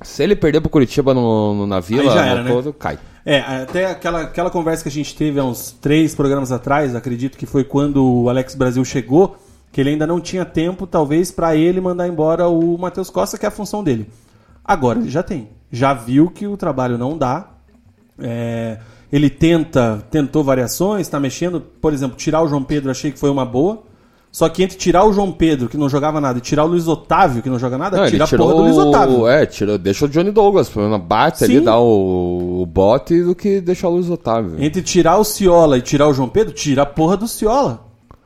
Se ele perder pro Curitiba no, no- na vila, era, no né? todo, cai. É, até aquela, aquela conversa que a gente teve há uns três programas atrás, acredito que foi quando o Alex Brasil chegou, que ele ainda não tinha tempo, talvez, pra ele mandar embora o Matheus Costa, que é a função dele. Agora ele já tem. Já viu que o trabalho não dá. É, ele tenta, tentou variações, tá mexendo. Por exemplo, tirar o João Pedro, achei que foi uma boa. Só que entre tirar o João Pedro, que não jogava nada, e tirar o Luiz Otávio, que não joga nada, Não, tira a porra do Luiz Otávio. É, tirou, deixa o Johnny Douglas, pelo menos bate ali, Sim. dá o, o bote do que deixar o Luiz Otávio. Entre tirar o Ciola e tirar o João Pedro, tira a porra do Ciola.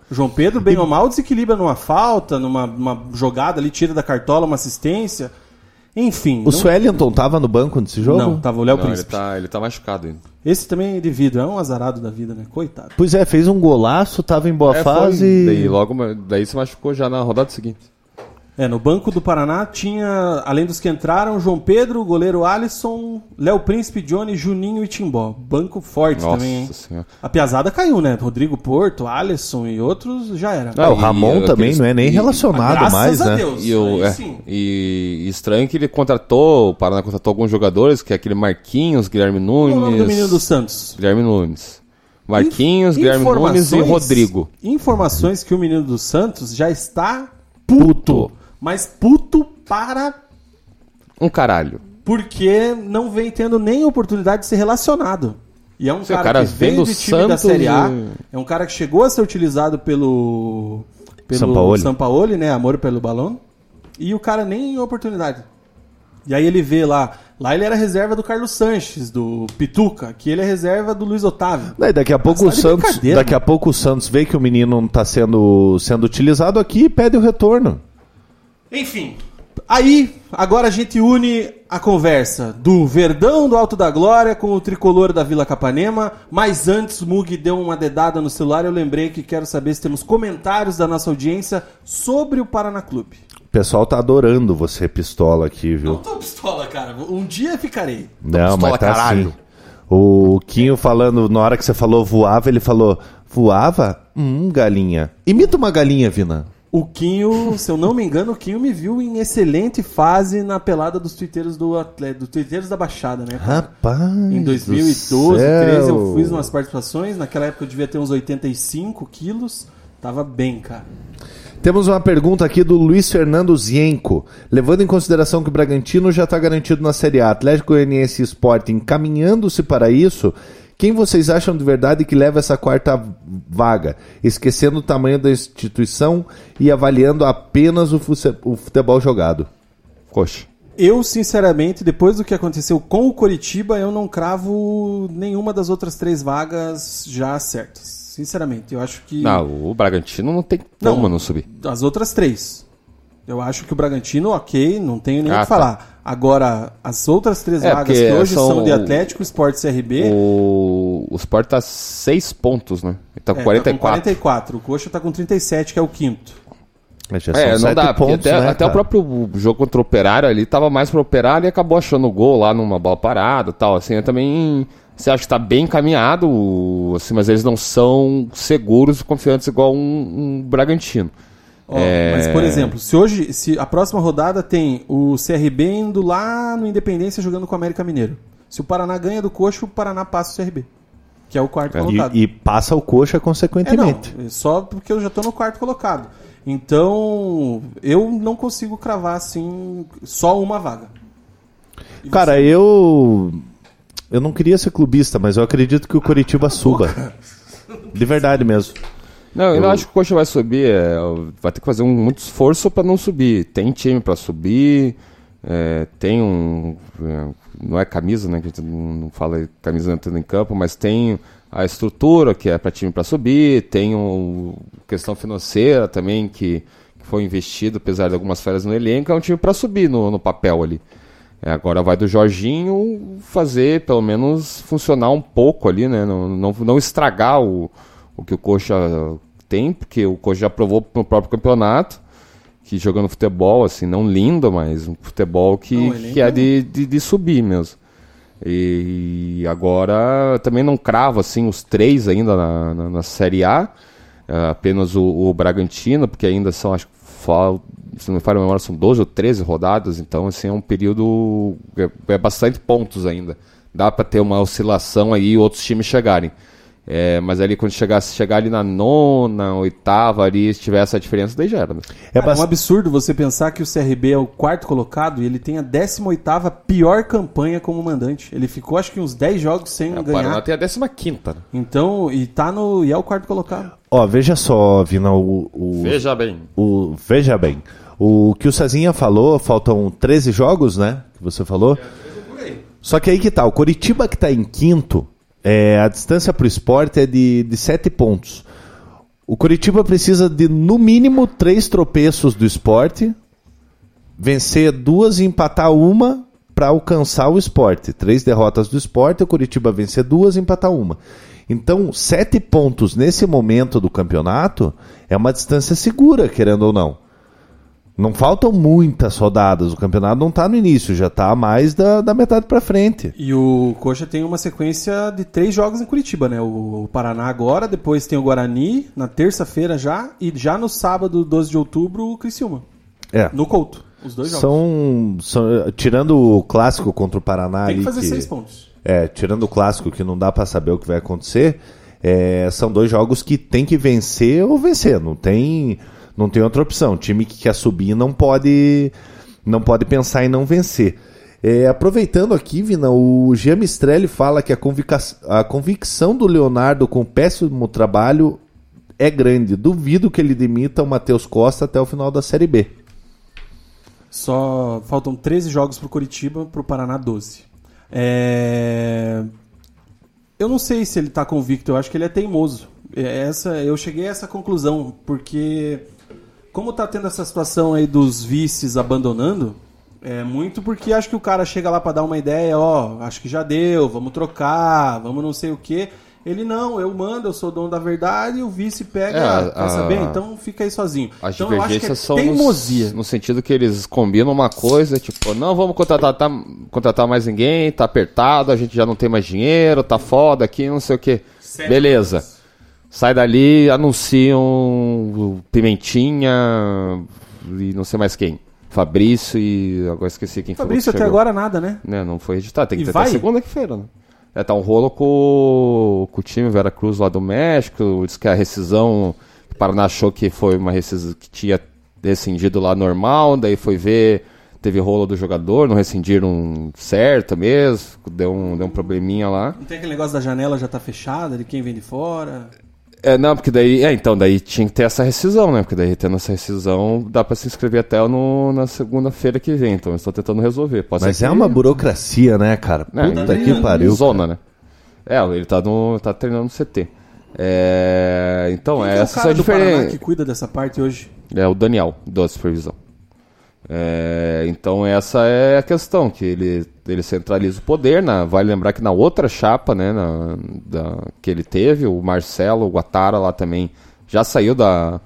João Pedro, bem ou mal, desequilibra numa falta, numa, numa jogada ali, tira da cartola uma assistência. Enfim. O não- Suellington tava no banco nesse jogo? Não, tava o Léo Não, ele Príncipe. tá, ele tá machucado ainda. Esse também é de vidro, é um azarado da vida, né? Coitado. Pois é, fez um golaço, tava em boa É, fase. foi, daí logo, daí se machucou já na rodada seguinte. É, no banco do Paraná tinha, além dos que entraram, João Pedro, goleiro Alisson, Léo Príncipe, Johnny, Juninho e Timbó. Banco forte Nossa também, hein? senhora. A piazada caiu, né? Rodrigo Porto, Alisson e outros já era. Ah, o E Ramon aqueles- também não é nem e- relacionado mais, a né? Deus. E, o, é, e estranho que ele contratou, o Paraná contratou alguns jogadores, que é aquele Marquinhos, Guilherme Qual é Nunes. o nome do menino do Santos? Guilherme Nunes. Marquinhos, Guilherme Nunes e Rodrigo. Informações que o menino do Santos já está puto. Puto. Mas puto para. Um caralho. Porque não vem tendo nem oportunidade de ser relacionado. E é um cara, o cara que vem veio do de time da Santos Série A. e- É um cara que chegou a ser utilizado pelo. pelo Sampaoli. Sampaoli, né? Amor pelo balão. E o cara nem oportunidade. E aí ele vê lá. Lá ele era reserva do Carlos Sanches, do Pituca, que ele é reserva do Luiz Otávio. Daí daqui a pouco o tá de Santos, daqui a pouco o Santos vê que o menino não tá sendo, sendo utilizado aqui e pede o retorno. Enfim, aí agora a gente une a conversa do Verdão do Alto da Glória com o tricolor da Vila Capanema. Mas antes o Mug deu uma dedada no celular, eu lembrei que quero saber se temos comentários da nossa audiência sobre o Paraná Clube. O pessoal tá adorando você pistola aqui, Não viu? tô pistola, cara. Um dia ficarei. Não, pistola, mas tá caralho. assim. O Quinho falando, na hora que você falou voava, ele falou, voava? Hum, galinha. Imita uma galinha, Vina. O Quinho, se eu não me engano, o Quinho me viu em excelente fase na pelada dos tuiteiros do Atlético, dos tuiteiros da Baixada, né? cara? Rapaz. Em do 2012, céu. 2013 eu fiz umas participações. Naquela época eu devia ter uns 85 quilos. Tava bem, cara. Temos uma pergunta aqui do Luiz Fernando Zienko. Levando em consideração que o Bragantino já está garantido na Série A, Atlético Goianiense e Sport encaminhando-se para isso, quem vocês acham de verdade que leva essa quarta vaga? Esquecendo o tamanho da instituição e avaliando apenas o futebol jogado. Coxa. Eu, sinceramente, depois do que aconteceu com o Coritiba, eu não cravo nenhuma das outras três vagas já certas. Sinceramente, eu acho que. Não, o Bragantino não tem Não. como não subir. As outras três. Eu acho que o Bragantino, ok, não tenho nem o Ah, que tá. Agora, as outras três É, vagas que hoje são são de o- Atlético, Sport CRB. O, o Sport tá 6 pontos, né? Ele tá com é, 44. Tá com 44. O Coxa tá com 37, que é o quinto. Mas já É, são não sete dá, porque pontos, até, né, até o próprio jogo contra o Operário ali tava mais pro Operário e acabou achando o gol lá numa bola parada e tal, assim, eu também, você acha que tá bem encaminhado, assim, mas eles não são seguros e confiantes igual um, um Bragantino. Ó, É. Mas, por exemplo, se hoje, se a próxima rodada tem o CRB indo lá no Independência jogando com o América Mineiro. Se o Paraná ganha do Coxa, o Paraná passa o CRB. Que é o quarto colocado. E, e passa o coxa É, não, consequentemente. é só porque eu já tô no quarto colocado. Então, eu não consigo cravar assim só uma vaga. E Cara, eu. Eu não queria ser clubista, mas eu acredito que o Curitiba suba. De verdade mesmo. Não, eu não acho que o Coxa vai subir, é, vai ter que fazer um, muito esforço para não subir. Tem time para subir, é, tem um. é, não é camisa, né? Que a gente não, fala camisa entrando em campo, mas tem a estrutura que é para time para subir, tem um, questão financeira também que, que foi investido, apesar de algumas férias no elenco, é um time para subir no, no papel ali. É, agora vai do Jorginho fazer, pelo menos, funcionar um pouco ali, né? Não, não, não estragar o, o que o Coxa tem, porque o Coxa já provou no próprio campeonato que jogando futebol, assim, não lindo, mas um futebol que, Não, ele que é de, de, de subir mesmo. E agora também não cravo assim os três ainda na, na, na Série A, é, apenas o, o Bragantino, porque ainda são, acho que fal- se não me falha a memória, são 12 ou 13 rodadas, então assim, é um período, é, é bastante pontos ainda. Dá para ter uma oscilação aí e outros times chegarem. É, mas ali quando chegar, chegar ali na nona, oitava, ali, se tiver essa diferença, daí já era. Né? É Cara, é um absurdo você pensar que o CRB é o quarto colocado e ele tem a 18ª pior campanha como mandante. Ele ficou acho que uns 10 jogos sem É, o Paraná ganhar. tem a 15 quinta. Né? Então, e tá no e é o quarto colocado. Ó, veja só, Vina, o, o, Veja bem. o- Veja bem. O que o Cezinha falou, faltam 13 jogos, né? Que você falou. Só que aí que tá, o Coritiba que tá em quinto, é, a distância pro esporte é de, de 7 pontos. O Coritiba precisa de, no mínimo, três tropeços do esporte, vencer duas e empatar uma para alcançar o esporte. Três derrotas do esporte, o Curitiba vencer duas e empatar uma. Então, sete pontos nesse momento do campeonato é uma distância segura, querendo ou não. Não faltam muitas rodadas, o campeonato não está no início, já está mais da, da metade para frente. E o Coxa tem uma sequência de três jogos em Curitiba, né? O, o Paraná agora, depois tem o Guarani, na terça-feira já, e já no sábado, 12 de outubro, o Criciúma. É. No Couto. Os dois jogos. São, são- tirando o clássico contra o Paraná Tem que fazer que- seis pontos. É, tirando o clássico que não dá pra saber o que vai acontecer, é, são dois jogos que tem que vencer ou vencer, não tem, não tem outra opção. O time que quer subir não pode, não pode pensar em não vencer. É, aproveitando aqui, Vina, o Jean Mistrelli fala que a, convica- a convicção do Leonardo com o péssimo trabalho é grande. Duvido que ele demita o Matheus Costa até o final da Série B. Só faltam 13 jogos pro Curitiba, pro Paraná 12. É... Eu não sei se ele tá convicto, eu acho que ele é teimoso. É, Essa, eu cheguei a essa conclusão, porque como tá tendo essa situação aí dos vices abandonando, é muito porque acho que o cara chega lá pra dar uma ideia, ó, acho que já deu, vamos trocar, vamos não sei o quê. Ele não, eu mando, eu sou dono da verdade, e o vice pega, É, a- quer saber? a- Então fica aí sozinho. As então eu acho que é divergências são teimosia. nos- no sentido que eles combinam uma coisa, tipo, não vamos contratar, tá- contratar mais ninguém, tá apertado, a gente já não tem mais dinheiro, tá foda aqui, não sei o que. Beleza. Sai dali, anunciam Pimentinha e não sei mais quem. Fabrício e agora esqueci quem Fabrício foi. que até agora nada, né? Né, não foi editado, tem que E ter vai? até segunda-feira, né? É, tá um rolo com, com o time Vera Cruz lá do México, diz que a rescisão, o Paraná achou que foi uma rescisão que tinha rescindido lá normal, daí foi ver, teve rolo do jogador, não rescindiram certo mesmo, deu um, deu um probleminha lá. Não tem aquele negócio da janela já tá fechada, de quem vem de fora. É, não, porque daí, é, então, daí tinha que ter essa rescisão, né? Porque daí tendo essa rescisão, dá pra se inscrever até no, na segunda-feira que vem, então eu estou tentando resolver. Pode Mas ser é que- uma burocracia, né, cara? É, Puta ele- que pariu. Zona, né? É, ele tá, no, tá treinando no CT. É, então, Quem é, é cara são do Paraná que cuida dessa parte hoje? É o Daniel, da supervisão. É, então essa é a questão, que ele, ele centraliza o poder. Na, vale lembrar que na outra chapa né, na, da, que ele teve, o Marcelo Guatara lá também já saiu da,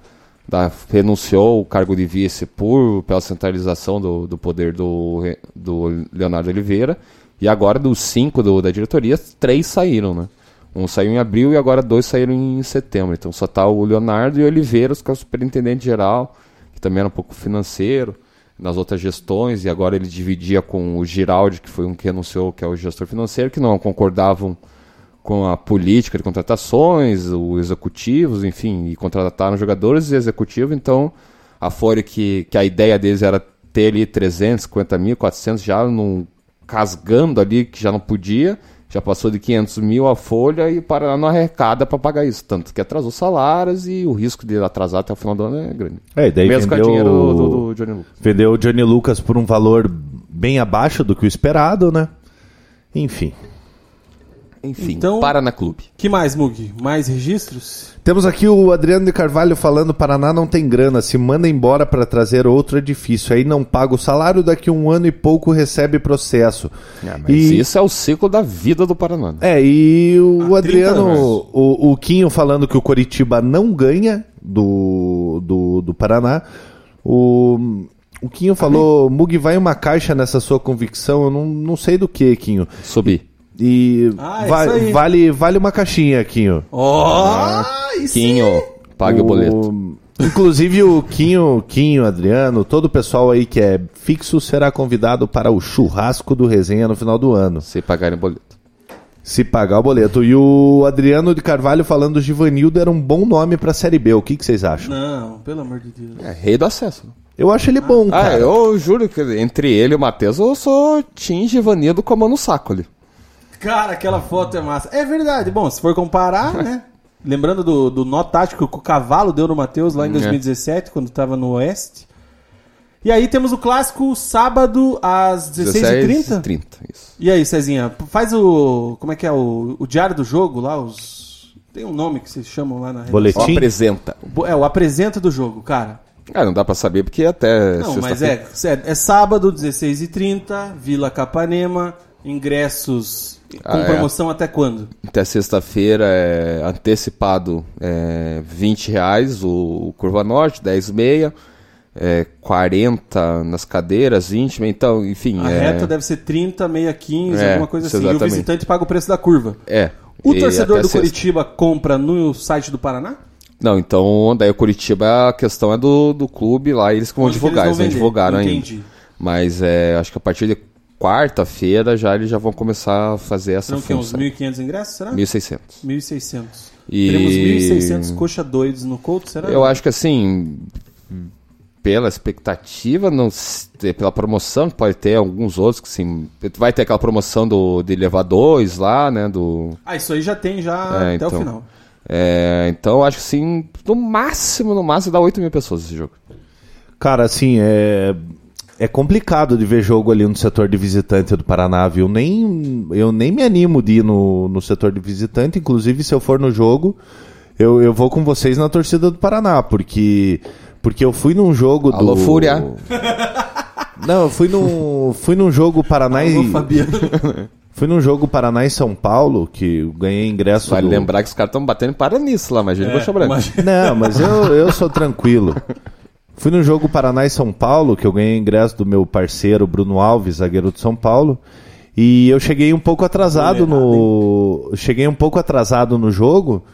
da. renunciou o cargo de vice por, pela centralização do, do poder do, do Leonardo Oliveira. E agora dos cinco do, da diretoria, três saíram, né? Um saiu em abril e agora dois saíram em setembro. Então só tá o Leonardo e o Oliveira, que é o superintendente geral, que também era um pouco financeiro nas outras gestões, e agora ele dividia com o Giraldi, que foi um que renunciou, que é o gestor financeiro, que não concordavam com a política de contratações, os executivos, enfim, e contrataram jogadores e executivos, então a Fore que, que a ideia deles era ter ali 350 mil, 400 já num, casgando ali, que já não podia, já passou de 500 mil a folha e o Paraná não arrecada para pagar isso, tanto que atrasou salários e o risco de atrasar até o final do ano é grande. É, daí Mesmo com o dinheiro do, do Johnny Lucas. Vendeu o Johnny Lucas por um valor bem abaixo do que o esperado, né? Enfim. Enfim, Então- Paraná Clube. que mais, Mug? Mais registros? Temos aqui o Adriano de Carvalho falando: Paraná não tem grana, se manda embora para trazer outro edifício. Aí não paga o salário, daqui a um ano e pouco recebe processo. Ah, mas E- isso é o ciclo da vida do Paraná. né? É, e o Há 30 Adriano, o, o Quinho falando que o Coritiba não ganha do, do, do Paraná. O, o Quinho falou: Mug, vai uma caixa nessa sua convicção. Eu não, não sei do que, Quinho. Subir. E Ah, va- isso aí. vale, vale uma caixinha, Quinho. Ó, isso Quinho, pague o, boleto. Inclusive o Quinho, Quinho, Adriano, todo o pessoal aí que é fixo será convidado para o churrasco do resenha no final do ano. Se pagarem o boleto. Se pagar o boleto. E o Adriano de Carvalho falando do Givanildo era um bom nome pra Série B. O que, que vocês acham? Não, pelo amor de Deus. É rei do acesso. né? Eu acho ele bom, Ah, cara. eu juro que entre ele e o Matheus eu sou Tim Givanildo com a mão no saco ali. Cara, aquela foto é massa. É verdade. Bom, se for comparar, né? Lembrando do, do nó tático que o Cavalo deu no Matheus lá em Hum, 2017, quando tava no Oeste. E aí temos o clássico sábado às 16h30. 30, isso. E aí, Cezinha, faz o. Como é que é? O, o diário do jogo lá, os. Tem um nome que vocês chamam lá na redação. Boletim. Tim? apresenta. O- É, o apresenta do jogo, cara. Ah, não dá pra saber porque até Não, mas é, é, é sábado, 16h30, Vila Capanema, ingressos com Ah, é. promoção até quando? Até sexta-feira é antecipado é, 20 reais o, o Curva Norte, 10 meia, é, 40 nas cadeiras, 20, então, enfim. A é, reta deve ser 30, meia 15, É, alguma coisa assim. E o exatamente. visitante paga o preço da curva. é. O E torcedor do sexta. Curitiba compra no site do Paraná? Não, então daí o Curitiba a questão é do, do clube lá, eles que vão Onde divulgar, eles eles não divulgaram Entendi. ainda. Mas é, acho que a partir de quarta-feira já eles já vão começar a fazer essa Serão que uns função. 1.500 ingressos, será? 1.600. 1.600. E- Teremos 1.600 coxa doidos no Couto, será? Eu acho que assim, pela expectativa, não, pela promoção, pode ter alguns outros que sim. Vai ter aquela promoção do de levar dois lá, né? Do, Ah, isso aí já tem já É, até o então. final. é, então eu acho que sim, no máximo, no máximo dá 8 mil pessoas esse jogo. Cara, assim, é. É complicado de ver jogo ali no setor de visitante do Paraná, viu? Nem, eu nem me animo de ir no, no setor de visitante. Inclusive, se eu for no jogo, eu, eu vou com vocês na torcida do Paraná, porque, porque eu fui num jogo Alô, do. Fúria. Não, eu fui num, fui num jogo Paraná e. Alô, Fabiano. Fui num jogo Paraná e São Paulo, que eu ganhei ingresso. Vale do- lembrar que os caras estão batendo para nisso lá, mas a gente É, Branca. mas- Não, mas eu, eu sou tranquilo. Fui no jogo Paraná e São Paulo, que eu ganhei ingresso do meu parceiro Bruno Alves, zagueiro de São Paulo. E eu cheguei um pouco atrasado no. Cheguei um pouco atrasado no jogo.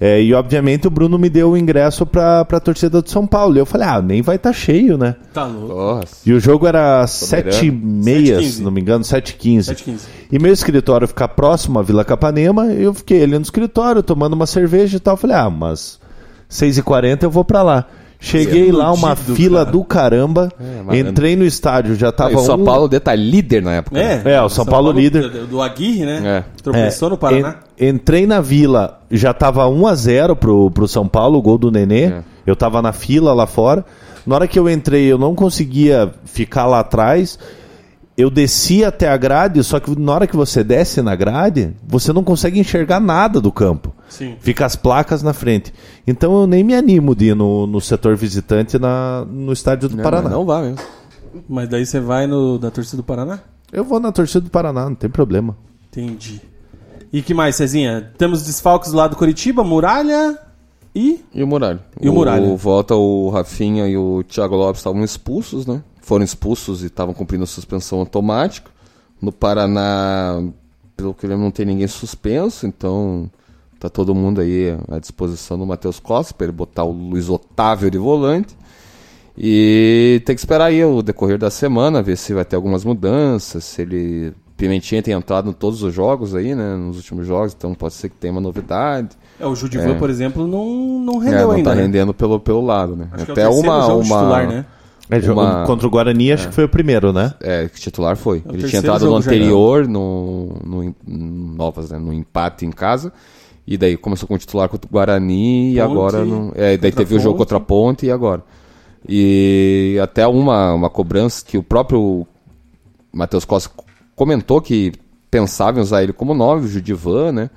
é, e obviamente o Bruno me deu o ingresso pra, pra torcida de São Paulo. E eu falei, ah, nem vai estar cheio, né? Tá louco. Nossa. E o jogo era sete e meia, 7h15. se não me engano, 7h15. 7h15. E meu escritório fica próximo à Vila Capanema, eu fiquei ali no escritório tomando uma cerveja e tal. Falei, ah, mas 6h40 eu vou pra lá. Cheguei lá, uma fila cara. do caramba. mas- entrei no estádio, já tava e o São um... Paulo deve estar líder na época. né? É, É, o São Paulo líder. Do, Aguirre, né? É. Tropeçou no Paraná. En- entrei na vila, já tava 1 a 0 pro, pro São Paulo, o gol do Nenê. É. Eu tava na fila lá fora. Na hora que eu entrei, eu não conseguia ficar lá atrás. Eu desci até a grade, só que na hora que você desce na grade, você não consegue enxergar nada do campo. Sim. Fica as placas na frente. Então eu nem me animo de ir no, no setor visitante na, no estádio do Não, Paraná. mas Não vá mesmo. Mas daí você vai no da torcida do Paraná? Eu vou na torcida do Paraná, não tem problema. Entendi. E que mais, Cezinha? Temos desfalques lá do Curitiba, Muralha e. E o Muralha? E o Muralha? Volta o Rafinha e o Thiago Lopes estavam expulsos, né? Foram expulsos e estavam cumprindo a suspensão automática. No Paraná, pelo que eu lembro, não tem ninguém suspenso, então tá todo mundo aí à disposição do Matheus Costa para ele botar o Luiz Otávio de volante. E tem que esperar aí o decorrer da semana, ver se vai ter algumas mudanças, se ele. Pimentinha tem entrado em todos os jogos aí, né? Nos últimos jogos, então pode ser que tenha uma novidade. É, o Judivan, É. por exemplo, não, não É, rendeu não ainda. tá né? rendendo pelo, pelo lado, né? Acho é o Até terceiro uma. uma... titular, né? É, jogo Uma- Contra o Guarani, acho que foi o primeiro, né? É, que titular foi. o Ele tinha entrado no já, anterior, no, no, Novas, né? No empate em casa. E daí começou com o titular contra o Guarani e Ponte, agora. No, é, daí contra teve o jogo Ponte. contra a Ponte e agora. E até uma, uma cobrança que o próprio Matheus Costa comentou que pensava em usar ele como 9, o Judivan, né?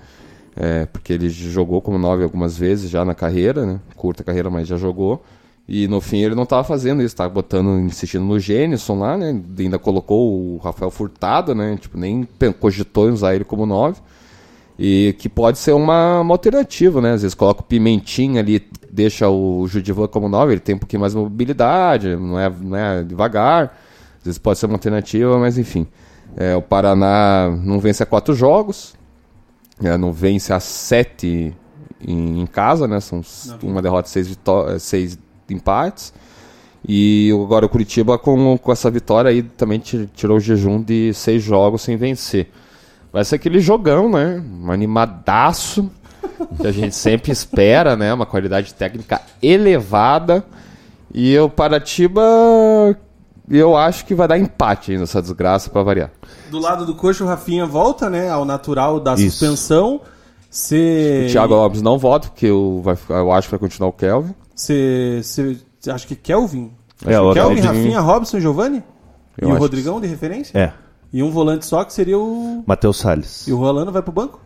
É, porque ele jogou como 9 algumas vezes já na carreira, né? Curta carreira, mas já jogou. E no fim ele não estava fazendo isso, estava botando, insistindo no Gênison lá, né? Ainda colocou o Rafael Furtado, né? Tipo, nem cogitou em usar ele como 9. E que pode ser uma, uma alternativa, né? Às vezes coloca o Pimentinha ali, deixa o Judivan como 9, ele tem um pouquinho mais de mobilidade, não é, não é devagar. Às vezes pode ser uma alternativa, mas enfim. É, o Paraná não vence a quatro jogos, é, não vence a sete em, em casa, né? São s- uma derrota seis, vitó- seis empates. E agora o Curitiba com, com essa vitória aí também ti- tirou o jejum de seis jogos sem vencer. Vai ser aquele jogão, né? Um animadaço que a gente sempre espera, né? Uma qualidade técnica elevada. E o Paratiba, eu acho que vai dar empate aí nessa desgraça pra variar. Do lado do coxo, o Rafinha volta, né? Ao natural da Isso. suspensão. Você. O Thiago Alves não volta, porque eu, vai, eu acho que vai continuar o Kelvin. Você. Acha que Kelvin? É, o Kelvin, Kelvin- Rafinha, Robson e Giovanni? Eu e o acho Rodrigão de referência? É, E um volante só que seria o. Matheus Salles. E o Rolando vai pro banco?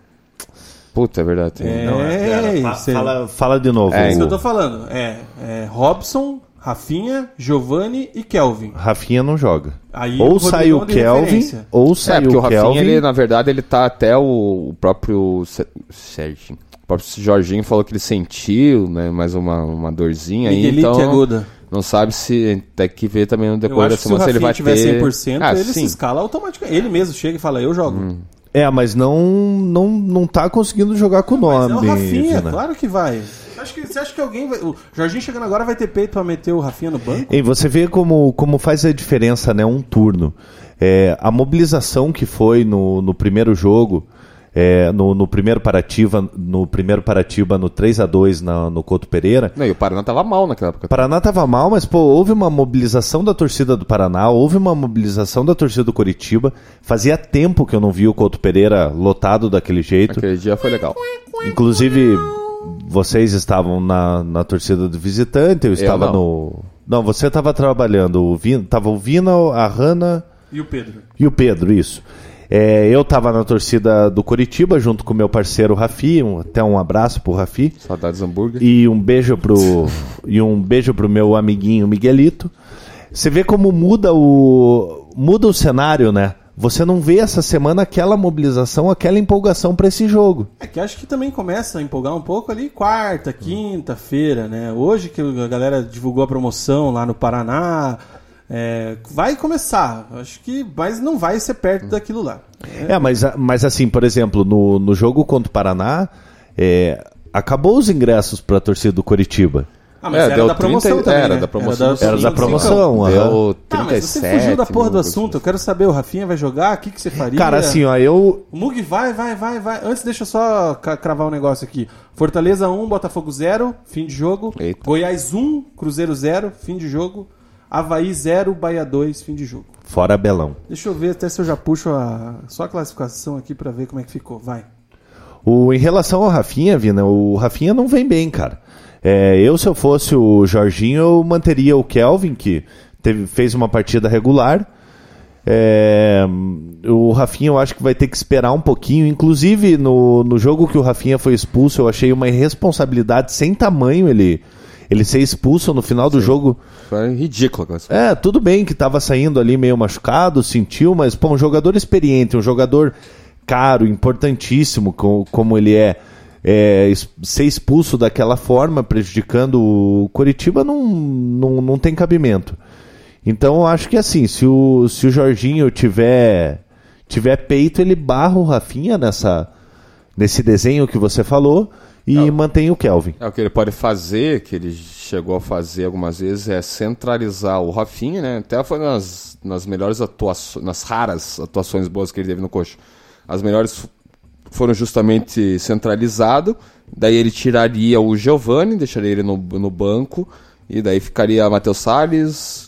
Puta, é verdade. É, não, Fa- isso é- fala, fala de novo. É, isso que eu tô falando. É, é Robson, Rafinha, Giovanni e Kelvin. Rafinha não joga. Aí ou sai o Kelvin, referência. ou É, sai porque o o Rafinha, Kelvin. ele, na verdade, ele tá até o, próprio Serginho. O próprio Jorginho falou que ele sentiu, né? Mais uma, uma dorzinha aí. Miguelito Então, Aguda. não sabe se tem que ver também no decorrer da acho que se o semana se ele vai tiver ter. 100%, ah, ele sim. se escala automaticamente. Ele mesmo chega e fala, eu jogo. É, mas não, não, não tá conseguindo jogar com o Mas nome. é o Rafinha, Vina. claro que vai. Você acha que, você acha que alguém vai... O Jorginho chegando agora vai ter peito pra meter o Rafinha no banco? E você vê como, como faz a diferença, né? Um turno. É, a mobilização que foi no, no primeiro jogo, é, no, no primeiro Parativa, no primeiro Paratiba, no 3 a 2 na, no Couto Pereira. Não, e o Paraná tava mal naquela época. O Paraná tava mal, mas pô, houve uma mobilização da torcida do Paraná, houve uma mobilização da torcida do Curitiba. Fazia tempo que eu não vi o Couto Pereira lotado daquele jeito. Aquele dia foi legal. Inclusive, vocês estavam na, na torcida do visitante, eu estava não. no. Não, você estava trabalhando. O Vina, tava o Vina, a Hanna E o Pedro? e o Pedro, isso. É, eu estava na torcida do Curitiba junto com meu parceiro Rafi, um- até um abraço pro Rafi. Saudades hambúrguer. E um beijo pro e um beijo pro meu amiguinho Miguelito. Você vê como muda o muda o cenário, né? Você não vê essa semana aquela mobilização, aquela empolgação para esse jogo. É que acho que também começa a empolgar um pouco ali quarta, quinta-feira, né? Hoje que a galera divulgou a promoção lá no Paraná, é, vai começar. Acho que, mas não vai ser perto daquilo lá. É, mas, mas assim, por exemplo, no, no jogo contra o Paraná, é, acabou os ingressos para a torcida do Curitiba. Ah, mas É, era deu da promoção 30 também, era né? da promoção. Era da, Era da Sim, promoção. Deu Ah, mas você 37 fugiu da porra do assunto. Eu quero saber, o Rafinha vai jogar? O que, que você faria? Cara, assim, ó, eu. O Mug vai, vai, vai, vai. Antes, deixa eu só cravar um negócio aqui. Fortaleza 1, Botafogo 0, fim de jogo. Eita. Goiás 1, Cruzeiro 0, fim de jogo. Havaí 0, Bahia 2, fim de jogo. Fora Belão. Deixa eu ver até se eu já puxo a, só a classificação aqui pra ver como é que ficou. Vai. O, em relação ao Rafinha, Vina, o Rafinha não vem bem, cara. É, eu, se eu fosse o Jorginho, eu manteria o Kelvin, que teve, fez uma partida regular. É, o Rafinha eu acho que vai ter que esperar um pouquinho. Inclusive, no, no jogo que o Rafinha foi expulso, eu achei uma irresponsabilidade sem tamanho ele, ele ser expulso no final do jogo. Foi ridículo. aquela situação. É, tudo bem que tava saindo ali meio machucado, sentiu, mas, pô, um jogador experiente, um jogador caro, importantíssimo, co- como ele é, é, ser expulso daquela forma, prejudicando o Curitiba, não, não, não tem cabimento. Então, acho que assim, se o, se o Jorginho tiver, tiver peito, ele barra o Rafinha nessa, nesse desenho que você falou e mantém o Kelvin. É, o que ele pode fazer, que ele chegou a fazer algumas vezes, é centralizar o Rafinha, né? Até foi nas, nas melhores atuações, nas raras atuações boas que ele teve no coxa. As melhores foram justamente centralizado, daí ele tiraria o Giovani, deixaria ele no, no banco, e daí ficaria Matheus Salles,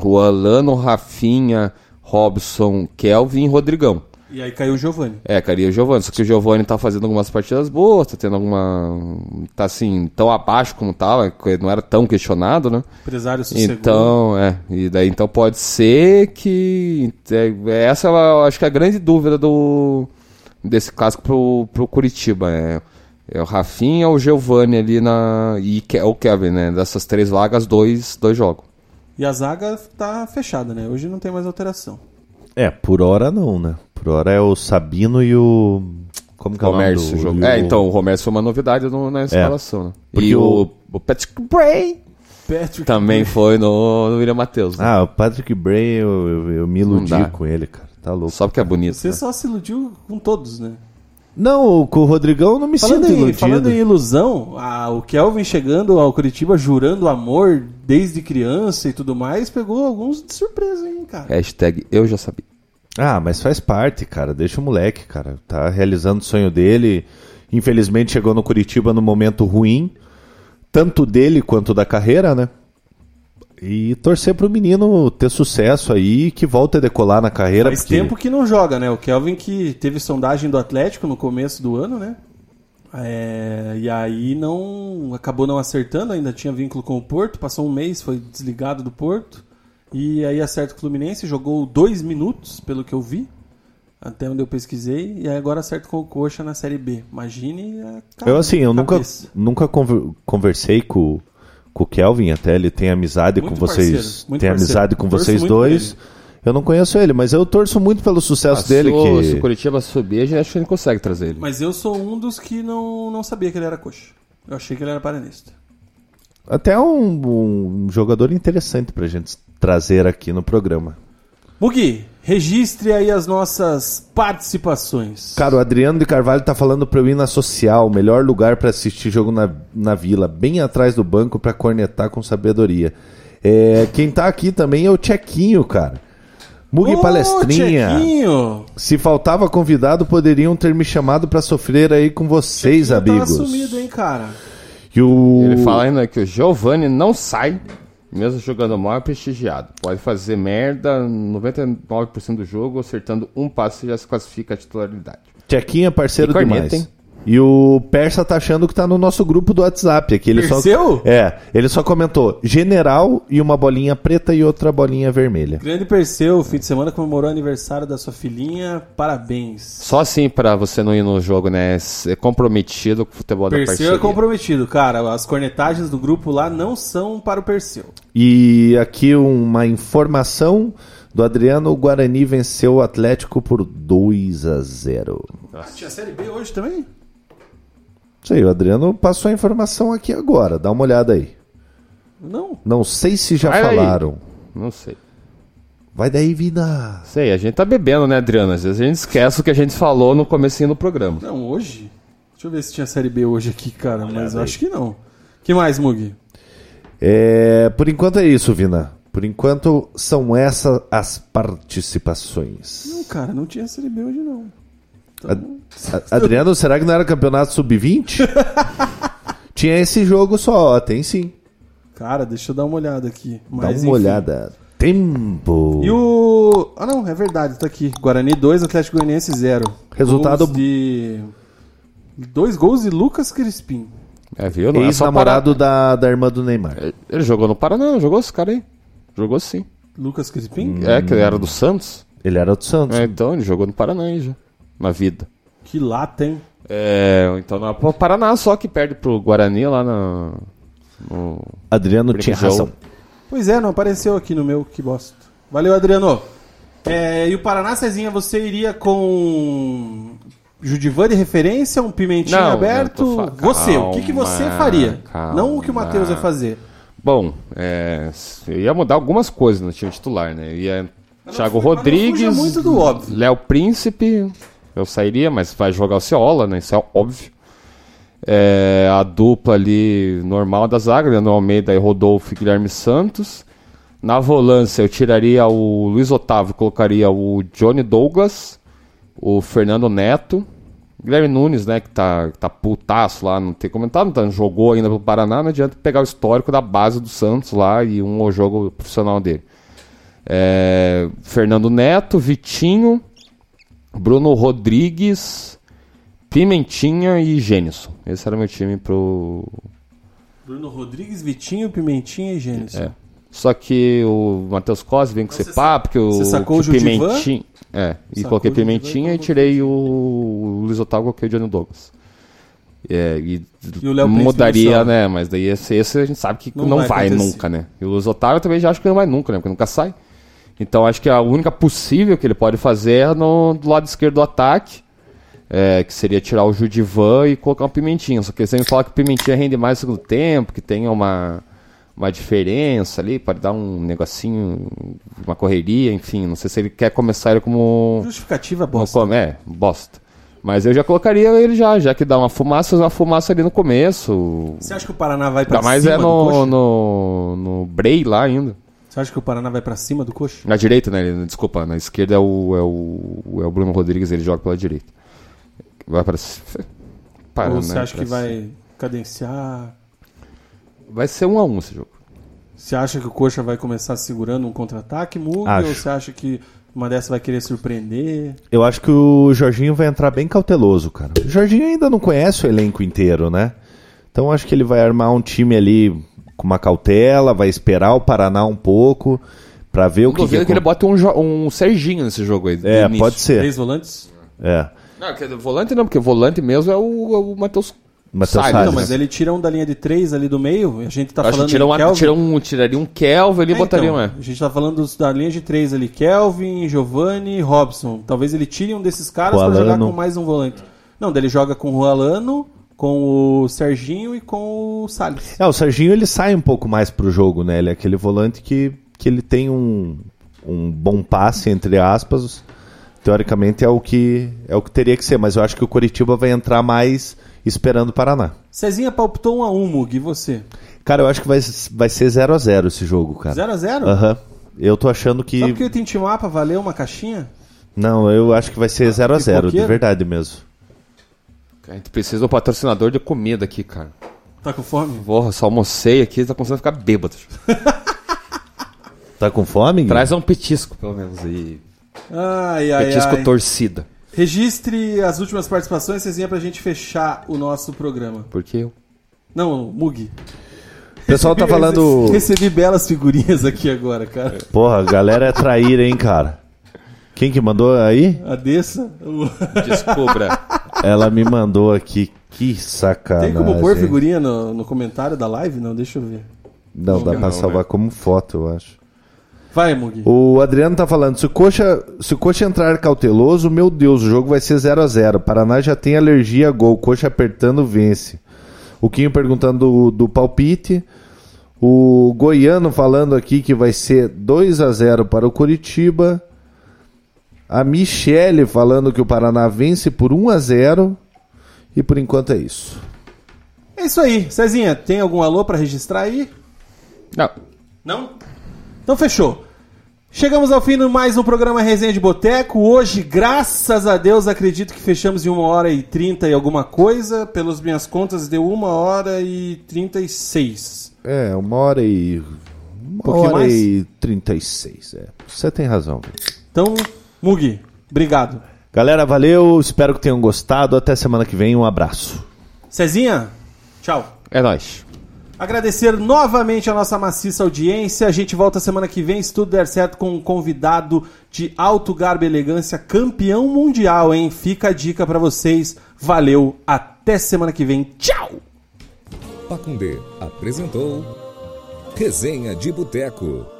Juan Lano, Rafinha, Robson, Kelvin e Rodrigão. E aí caiu o Giovani. É, e o Giovani. Só que o Giovani tá fazendo algumas partidas boas, tá tendo alguma. tá assim, tão abaixo como tava, não era tão questionado, né? Empresário sossegou. Então, é. E daí então pode ser que. é, essa eu acho que é a grande dúvida do. desse clássico pro, pro Curitiba. É, é o Rafinha ou o Giovani ali na. E o Kevin, né? Dessas três vagas, dois, dois jogos. E a zaga tá fechada, né? Hoje não tem mais alteração. É, por hora não, né? Por hora é o Sabino e o. Como que é o nome do- jogo. É, então o Romércio foi uma novidade no- na escalação, né? Porque E o- o, Patrick Bray Patrick também foi no, no William Matheus. Né? Ah, o Patrick Bray, eu, eu, eu me iludi com ele, cara. Tá louco. Só porque é bonito. Você né? só se iludiu com todos, né? Não, com o Rodrigão não me Falando sinto em, iludido. falando em ilusão, a- o Kelvin chegando ao Curitiba jurando amor desde criança e tudo mais, pegou alguns de surpresa, hein, cara? Hashtag eu já sabia. Ah, mas faz parte, cara. Deixa o moleque, cara. Tá realizando o sonho dele. Infelizmente chegou no Curitiba no momento ruim, tanto dele quanto da carreira, né? E torcer pro menino ter sucesso aí, que volte a decolar na carreira. Faz porque- tempo que não joga, né? O Kelvin que teve sondagem do Atlético no começo do ano, né? É, e aí não acabou não acertando, ainda tinha vínculo com o Porto, passou um mês, foi desligado do Porto. E aí acerta com o Fluminense, jogou dois minutos, pelo que eu vi, até onde eu pesquisei, e aí agora acerta com o Coxa na Série B. Imagine a Eu assim, eu nunca, cabeça. nunca conver- conversei com, com o Kelvin, até ele tem amizade Muito com vocês. parceiro, muito tem parceiro. amizade com vocês dois. Eu não conheço ele, mas eu torço muito pelo sucesso Ah, dele. se, o, que... se o Curitiba subir, a gente acha que a gente consegue trazer ele. Mas eu sou um dos que não, não sabia que ele era coxa. Eu achei que ele era paranista. Até um, um jogador interessante pra gente trazer aqui no programa. Mugi, registre aí as nossas participações. Cara, o Adriano de Carvalho tá falando pra eu ir na social, melhor lugar pra assistir jogo na, na vila, bem atrás do banco pra cornetar com sabedoria. É, quem tá aqui também é o Tchequinho, cara. Mugi Ô, Palestrinha. Tchequinho! Se faltava convidado, poderiam ter me chamado pra sofrer aí com vocês, Tchequinho amigos. Tá sumido, hein, cara? E o... Ele fala ainda que o Giovani não sai, mesmo jogando mal, é prestigiado. Pode fazer merda 99% do jogo, acertando um passe já se classifica a titularidade. Tchequinho é parceiro corneta, demais. hein? E o Persa tá achando que tá no nosso grupo do WhatsApp. Aqui ele só, Perseu? é, ele só comentou general e uma bolinha preta e outra bolinha vermelha. Grande Perseu, fim de semana comemorou o aniversário da sua filhinha. Parabéns. Só assim pra você não ir no jogo, né? Ser comprometido com o futebol da Perseu parceria. é comprometido, cara. As cornetagens do grupo lá não são para o Perseu. E aqui uma informação do Adriano: o Guarani venceu o Atlético por 2 a 0. Tinha Série B hoje também? Aí, o Adriano passou a informação aqui agora. Dá uma olhada aí. Não. Não sei se já Vai aí. falaram. Não sei. Vai daí, vida. Sei, a gente tá bebendo, né, Adriano? Às vezes a gente esquece o que a gente falou no comecinho do programa. Não, hoje? Deixa eu ver se tinha Série B hoje aqui, cara. Mas eu acho que não. que mais, Mugi? É, por enquanto é isso, Vina. Por enquanto são essas as participações. Não, cara, não tinha Série B hoje, não. A- Adriano, será que não era campeonato sub-20? Tinha esse jogo só, tem sim. Cara, deixa eu dar uma olhada aqui. Dá Mas, uma enfim. olhada. Tempo. E o. Ah, não, é verdade, tá aqui. Guarani 2, Atlético Goianiense 0. Resultado- Gols de. Dois gols de Lucas Crispim. É, viu? Não é Ex-namorado da, da irmã do Neymar. Ele jogou no Paraná, jogou esse cara aí. Jogou sim. Lucas Crispim? É, que ele era do Santos. Ele era do Santos. É, então ele jogou no Paraná aí já. Na vida. Que lata, hein? É, então não é pro Paraná só que perde pro Guarani lá na. no Adriano tinha razão. Pois é, não apareceu aqui no meu, que bosta. Valeu, Adriano. É, e o Paraná, Cezinha, você iria com Judivan de referência, um pimentinho Não, aberto? fa- Você, o que, que você faria? calma. Não o que o Matheus vai fazer. Bom, é, eu ia mudar algumas coisas no time titular, né? Eu ia Thiago Rodrigues. Léo Príncipe, eu sairia, mas vai jogar o Ciola, né? Isso é óbvio. É, a dupla ali normal da zaga, Leandro Almeida e Rodolfo e Guilherme Santos. Na volância eu tiraria o Luiz Otávio, colocaria o Johnny Douglas, o Fernando Neto, Guilherme Nunes, né, que tá, tá putaço lá, não tem comentado, não tá- jogou ainda pelo Paraná, não adianta pegar o histórico da base do Santos lá e um jogo profissional dele. É, Fernando Neto, Vitinho, Bruno Rodrigues, Pimentinha e Gênison. Esse era meu time pro. Bruno Rodrigues, Vitinho, Pimentinha e Gênesis. É. Só que o Matheus Costa vem com esse você papo, que o o? Pimentinha. É, e coloquei e Pimentinha e colocou tirei o, o Luiz Otávio e coloquei o Johnny Douglas. É, e, E o Léo mudaria, né? Mas daí esse, esse a gente sabe que Não não, vai vai, nunca, né? E o Luiz Otávio também já acho que não vai nunca, né? Porque nunca sai. Então acho que a única possível que ele pode fazer é no, do lado esquerdo do ataque. é, que seria tirar o Judivan e colocar um Pimentinha. Só que eles sempre falam que o Pimentinha rende mais no segundo tempo, que tem uma, uma diferença ali, pode dar um negocinho, uma correria, enfim. Não sei se ele quer começar ele como. Justificativa bosta. come- é, bosta. Mas eu já colocaria ele já, já que dá uma fumaça, uma fumaça ali no começo. Você acha que o Paraná vai pra Ainda mais é no, no, no Bray lá ainda. Você acha que o Paraná vai pra cima do coxa? Na direita, né? ele- Desculpa, na esquerda é o, é o, é o Bruno Rodrigues, ele joga pela direita. Vai para. Para, Ou você né, acha que vai cadenciar? Vai ser um a um esse jogo. Você acha que o coxa vai começar segurando um contra-ataque, Mug? Ou você acha que uma dessa vai querer surpreender? Eu acho que o Jorginho vai entrar bem cauteloso, cara. O Jorginho ainda não conhece o elenco inteiro, né? Então eu acho que ele vai armar um time ali com uma cautela, vai esperar o Paraná um pouco pra ver o que, que, que ele bote um, um Serginho nesse jogo aí. É, pode ser. Três volantes? É. Não, quer dizer, volante não, porque volante mesmo é o, é o Matheus Matheus Salles. Não, mas ele tira um da linha de três ali do meio. A gente tá Acho falando que tira um, Kelvin. tira um, tiraria um Kelvin ali e É, botaria então, um. É. A gente tá falando dos- da linha de três ali. Kelvin, Giovanni e Robson. Talvez ele tire um desses caras pra jogar com mais um volante. Não, daí ele joga com o Alano, com o Serginho e com o Salles. É, o Serginho ele sai um pouco mais pro jogo, né? Ele é aquele volante que, que ele tem um, um bom passe, entre aspas. Teoricamente é o que é o que teria que ser, mas eu acho que o Coritiba vai entrar mais esperando o Paraná. Cezinha palpitou 1 a 1 Mug, e você? Cara, eu acho que vai, vai ser 0x0 esse jogo, cara. 0 a 0 Aham. Eu tô achando que. Só porque timar pra valer uma caixinha? Não, eu acho que vai ser 0x0, de pipoqueiro? verdade mesmo. A gente precisa de um patrocinador de comida aqui, cara. Tá com fome? Porra, só almocei aqui, tá começando a ficar bêbado. Tá com fome? Traz um petisco, pelo menos, aí. Ai, ai, Petisco ai. torcida. Registre as últimas participações, Cezinha, pra gente fechar o nosso programa. Porque eu. Não, Mug. O pessoal tá falando. Recebi belas figurinhas aqui agora, cara. Porra, a galera é traíra, hein, cara. Quem que mandou aí? A Dessa. Descubra. Ela me mandou aqui. Que sacanagem. Tem como pôr figurinha no, no comentário da live? Não, deixa eu ver. Não, dá Não, pra né? salvar como foto, eu acho. Vai, Mug. O Adriano tá falando, se o Coxa, se o Coxa entrar cauteloso, meu Deus, o jogo vai ser 0 a 0 Paraná já tem alergia a gol, Coxa apertando vence. O Quinho perguntando do, do palpite. O Goiano falando aqui que vai ser 2 a 0 para o Curitiba. A Michele falando que o Paraná vence por 1 a 0 E por enquanto é isso. É isso aí. Cezinha, tem algum alô pra registrar aí? Não. Não? Então fechou. Chegamos ao fim de mais um programa Resenha de Boteco. Hoje, graças a Deus, acredito que fechamos em uma hora e trinta e alguma coisa. Pelas minhas contas, deu uma hora e trinta e seis. É, uma hora e. Uma pouquinho hora mais? e 36. É. Você tem razão. Então, Mugi, obrigado. Galera, valeu. Espero que tenham gostado. Até semana que vem. Um abraço. Cezinha, tchau. É nóis. Agradecer novamente a nossa maciça audiência. A gente volta semana que vem, se tudo der certo, com um convidado de alto garbo e elegância, campeão mundial, hein? Fica a dica pra vocês. Valeu, até semana que vem. Tchau! Pacundê apresentou Resenha de Boteco.